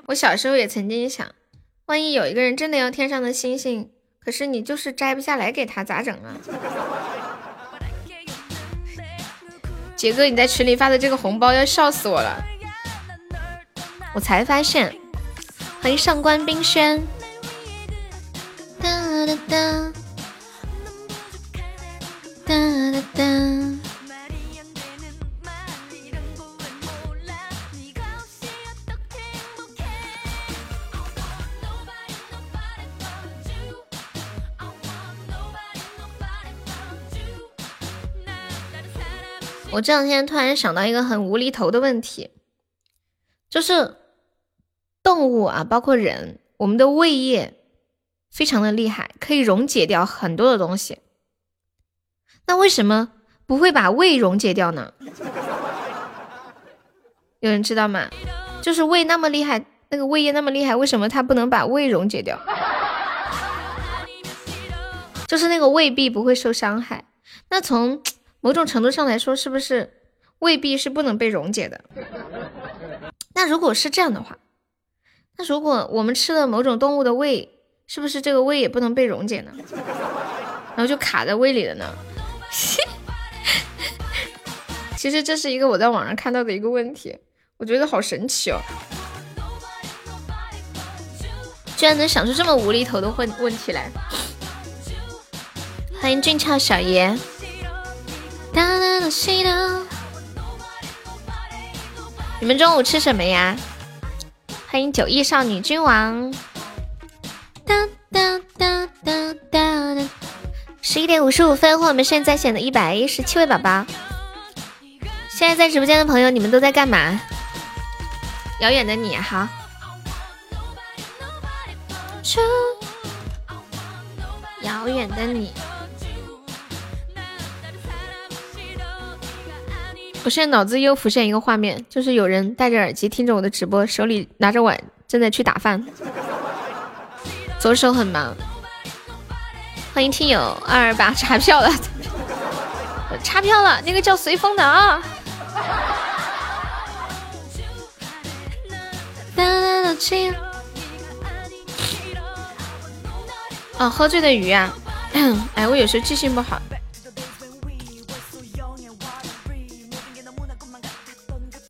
我小时候也曾经想，万一有一个人真的要天上的星星，可是你就是摘不下来给他，咋整啊？杰哥，你在群里发的这个红包要笑死我了。我才发现，欢迎上官冰轩。哒哒哒，哒哒哒。我这两天突然想到一个很无厘头的问题，就是。动物啊，包括人，我们的胃液非常的厉害，可以溶解掉很多的东西。那为什么不会把胃溶解掉呢？有人知道吗？就是胃那么厉害，那个胃液那么厉害，为什么它不能把胃溶解掉？就是那个胃壁不会受伤害。那从某种程度上来说，是不是胃壁是不能被溶解的？那如果是这样的话。那如果我们吃了某种动物的胃，是不是这个胃也不能被溶解呢？然后就卡在胃里了呢？其实这是一个我在网上看到的一个问题，我觉得好神奇哦，居然能想出这么无厘头的问问题来。欢迎俊俏小爷。你们中午吃什么呀？欢迎九亿少女君王，哒哒哒哒哒。十一点五十五分，欢迎我们现在线的一百一十七位宝宝。现在在直播间的朋友，你们都在干嘛？遥远的你，好。遥远的你。我现在脑子又浮现一个画面，就是有人戴着耳机听着我的直播，手里拿着碗正在去打饭，左手很忙。欢迎听友二二八查票了，查票了，那个叫随风的啊。哦，喝醉的鱼啊！哎，我有时候记性不好。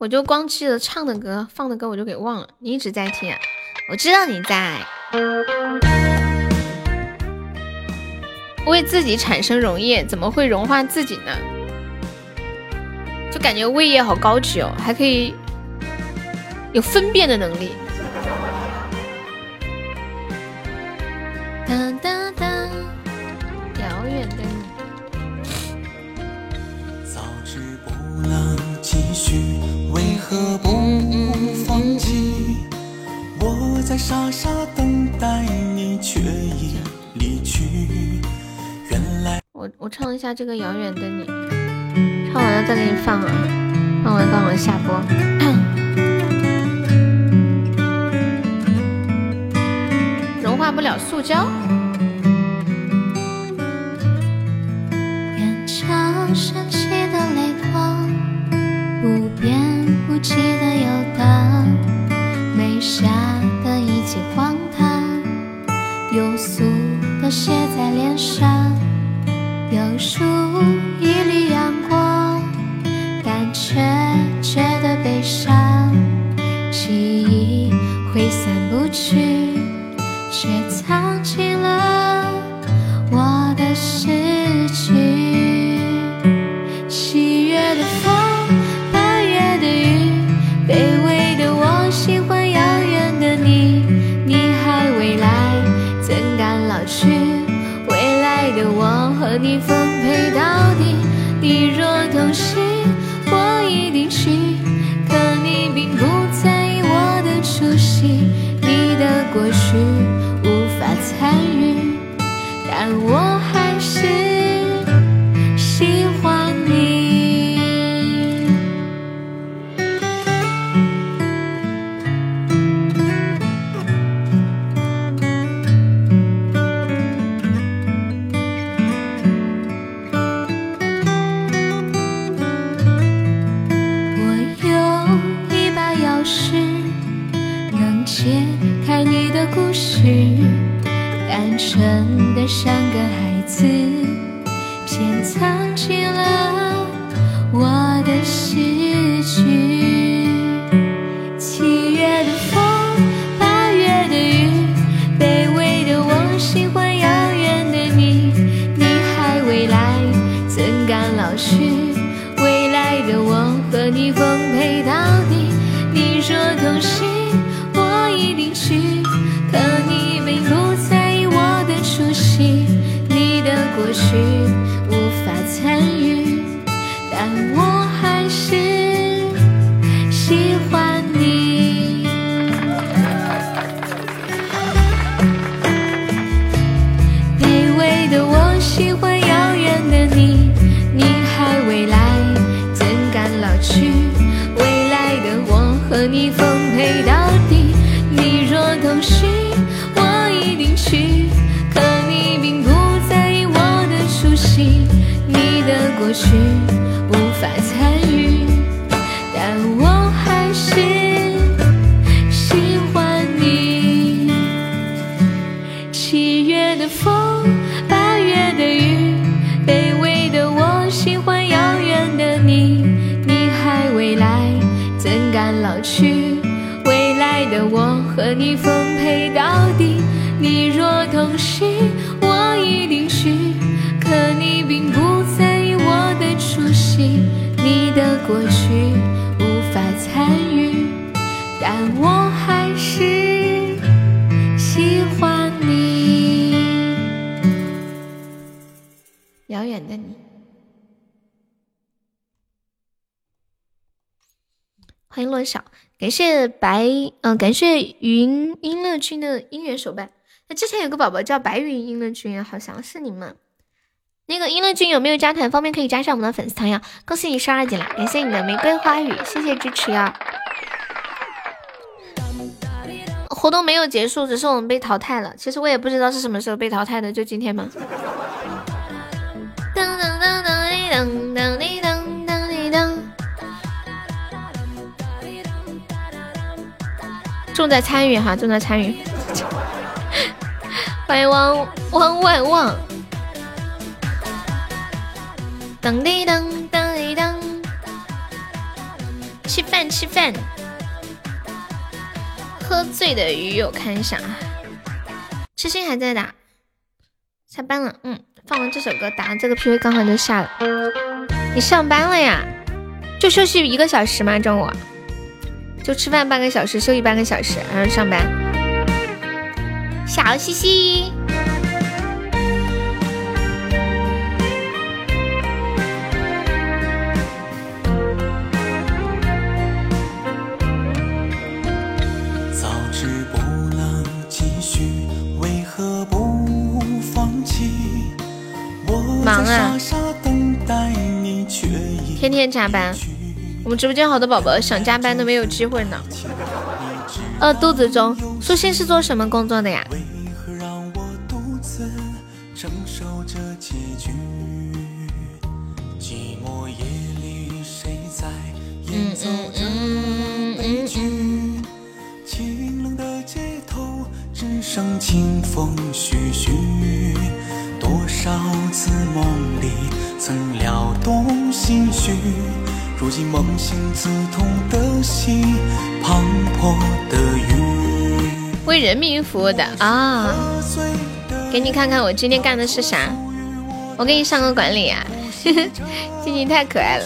我就光记得唱的歌，放的歌我就给忘了。你一直在听，啊？我知道你在。为自己产生溶液，怎么会融化自己呢？就感觉胃液好高级哦，还可以有分辨的能力。哒哒为何不放弃？我在傻傻等待你，却已离去。原来我我唱一下这个遥远的你，唱完了再给你放啊，放完放完下播。融化不了塑胶。不记得有的没下的一记荒唐，庸俗的写在脸上，有数一缕阳光，但却觉得悲伤，记忆挥散不去，像个孩子，或许。去无法参与，但我还是喜欢你。七月的风，八月的雨，卑微的我喜欢遥远的你。你还未来，怎敢老去？未来的我和你奉陪到底。过去无法参与，但我还是喜欢你。遥远的你，欢迎落小，感谢白，嗯，感谢云音乐君的姻缘手办。那之前有个宝宝叫白云音乐君，好像是你们。那个音乐君有没有加团？方便可以加上我们的粉丝团呀！恭喜你十二级了，感谢你的玫瑰花语，谢谢支持呀！活动没有结束，只是我们被淘汰了。其实我也不知道是什么时候被淘汰的，就今天吗？噔噔噔噔噔噔噔噔噔！重在参与哈，重在参与。欢迎汪汪万旺。噔滴噔噔滴噔，吃饭吃饭。喝醉的鱼友看一下啊，痴心还在打，下班了。嗯，放完这首歌，打完这个 PV 刚好就下了。你上班了呀？就休息一个小时吗？中午？就吃饭半个小时，休息半个小时，然后上班。小西西，忙啊！天天加班。我们直播间好多宝宝想加班都没有机会呢。饿肚子中，舒心是做什么工作的呀？嗯嗯嗯嗯嗯。多少次梦里曾撩动心绪。如今梦醒，刺痛的心，滂沱的雨。为人民服务的啊！给你看看我今天干的是啥？我给你上个管理啊！静静太可爱了。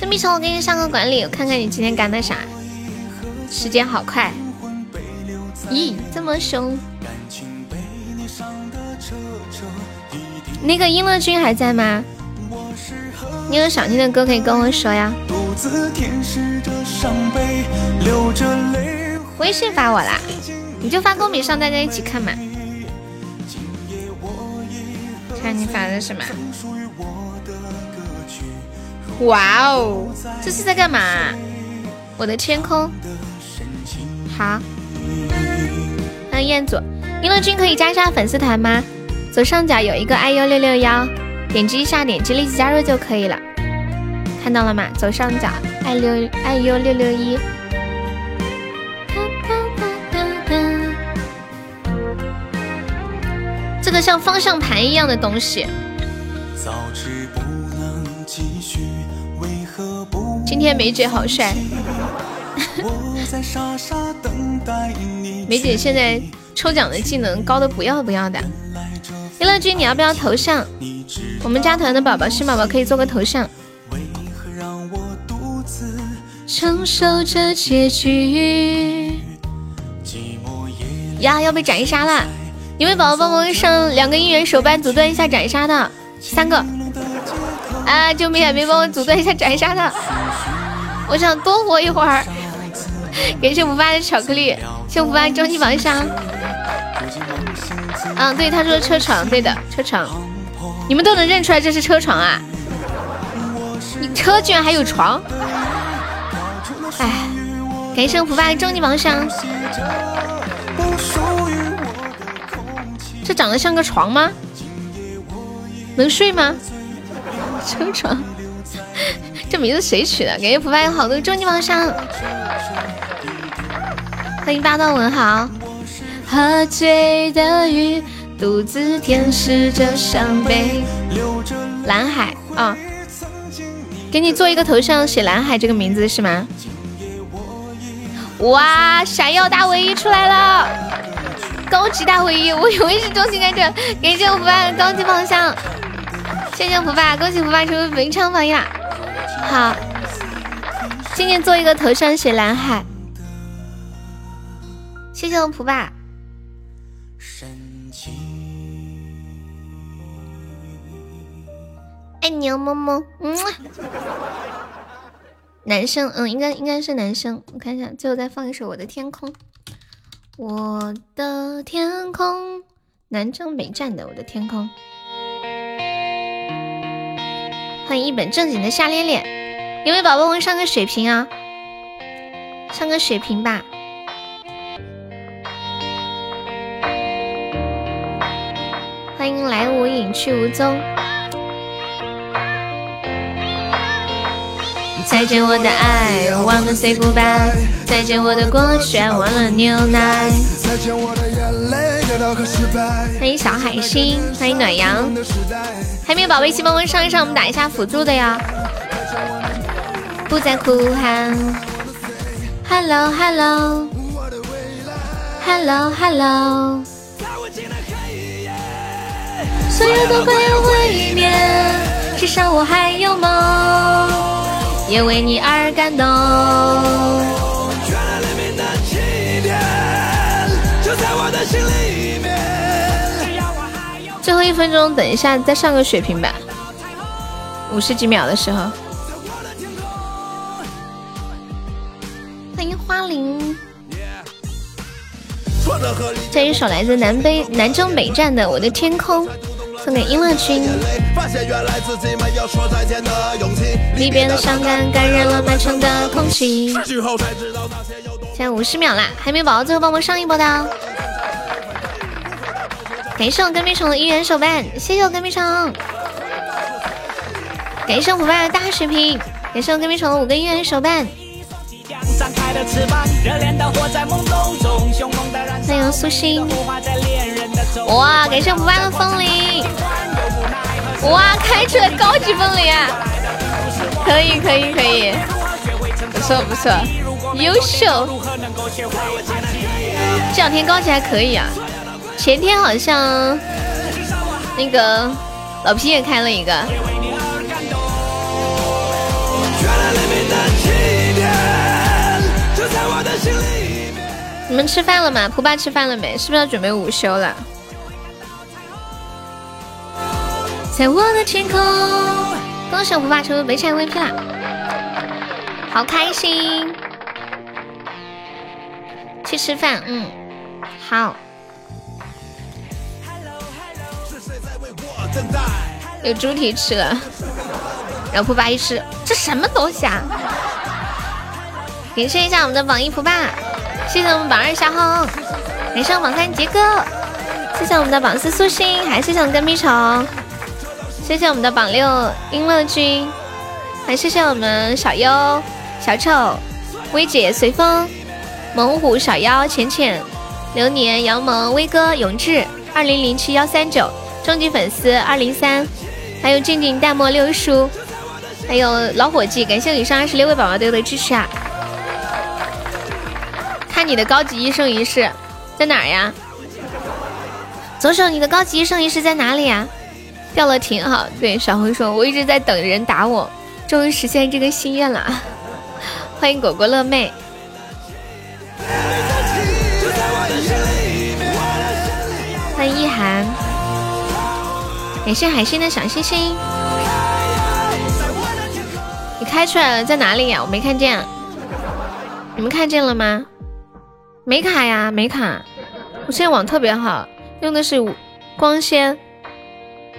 跟蜜虫，我给你上个管理，我看看你今天干的啥？时间好快。咦，这么凶？那个音乐君还在吗？你有想听的歌可以跟我说呀。微信发我啦，你就发公屏上，大家一起看嘛。看你发的什么？哇哦，这是在干嘛？我的天空。好。欢迎彦祖，音乐君可以加一下粉丝团吗？左上角有一个 iu 六六幺。点击一下，点击立即加入就可以了。看到了吗？左上角爱六爱优六六一。这个像方向盘一样的东西。今天梅姐好帅。梅姐现在抽奖的技能高的不要不要的。娱乐君，你要不要头像？我们加团的宝宝，新宝宝可以做个头像。承受着结局。呀，要被斩杀了！有没有宝宝帮忙上两个应援手办阻断一下斩杀的？三个。啊！救命！没帮我阻断一下斩杀的。我想多活一会儿。感谢福发的巧克力，谢福发终极宝箱。嗯，对，他说车床，对的，车床，你们都能认出来这是车床啊？你车居然还有床？哎，感谢福发终极宝箱。这长得像个床吗？能睡吗？车床，这名字谁取的？感谢福发有好多终极宝箱。欢迎霸道文豪。喝醉的鱼，独自舔舐着伤悲。蓝海啊，给你做一个头像，写蓝海这个名字是吗？哇，闪耀大唯一出来了，高级大唯一，我以为是中心干者。感谢我福爸高级方向，谢谢福爸，恭喜福爸成为文昌榜一啦！好，今天做一个头像，写蓝海。谢谢我普爸。爱你哦，么么，嗯。男生，嗯，应该应该是男生。我看一下，最后再放一首《我的天空》。我的天空，南征北战的《我的天空》。欢迎一本正经的夏恋恋，有没有宝宝们上个水瓶啊？上个水瓶吧。欢迎来无影去无踪。再见我的爱，忘了 say goodbye。再见我的果炫，忘了牛奶。再见我的眼泪。跌倒和失败欢迎小海星，欢迎暖阳，还没有宝贝，请帮忙上一上，我们打一下辅助的呀。不再哭喊，Hello Hello Hello Hello，所有都快要毁灭，至少我还有梦，也为你而感动。最后一分钟，等一下再上个血瓶吧，五十几秒的时候。欢迎花灵，这一首来自南北南征北战的《我的天空》，送给音乐君。离别的伤感感染了满城的空气。现在五十秒啦，还没宝宝，最后帮忙上一波的。感谢我跟屁虫的一元手办，谢谢我跟屁虫。感谢我伙伴的大血瓶，感谢我跟屁虫的五个一元手办。欢迎苏心。哇，感谢我伙伴的风铃。哇，开出了高级风铃啊！可以可以可以，不错不错，优秀。这两天高级还可以啊。前天好像那个老皮也开了一个。你们吃饭了吗？蒲爸吃饭了没？是不是要准备午休了？在我的天空，恭喜我蒲爸成为北产 VP 啦！好开心！去吃饭，嗯，好。有猪蹄吃了，然后蒲爸一吃，这什么东西啊？感谢一下我们的榜一蒲爸，谢谢我们榜二小红，感谢我们榜三杰哥，谢谢我们的榜四苏心，还谢谢我们的蜜虫，谢谢我们的榜六英乐君，还谢谢我们小优、小丑、薇姐、随风、猛虎、小妖、浅浅、流年、杨萌、威哥、永志、二零零七幺三九。终极粉丝二零三，还有静静淡漠六叔，还有老伙计，感谢以上二十六位宝宝对我的支持啊！你的高级一生一世在哪儿呀？左手，你的高级一生一世在哪里呀？掉了挺好。对，小红说，我一直在等人打我，终于实现这个心愿了。欢迎果果乐妹，欢迎一涵。感谢海星的小星星，你开出来了，在哪里呀？我没看见，你们看见了吗？没卡呀，没卡。我现在网特别好，用的是光纤，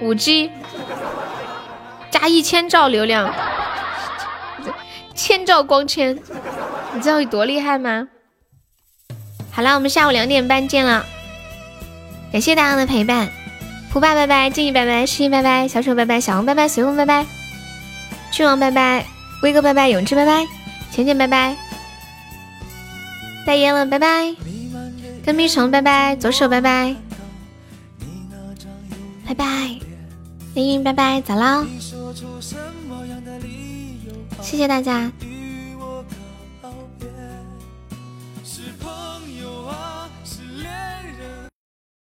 五 G 加一千兆流量，千兆光纤，你知道有多厉害吗？好了，我们下午两点半见了，感谢大家的陪伴。胡爸拜拜，静怡拜拜，诗音拜拜，小丑拜拜，小红拜拜，随风拜拜，君王拜拜，威哥拜拜，永志拜拜，浅浅拜拜，代言了拜拜，跟蜜虫拜拜，左手拜拜，拜拜，凌云拜拜，咋啦，谢谢大家。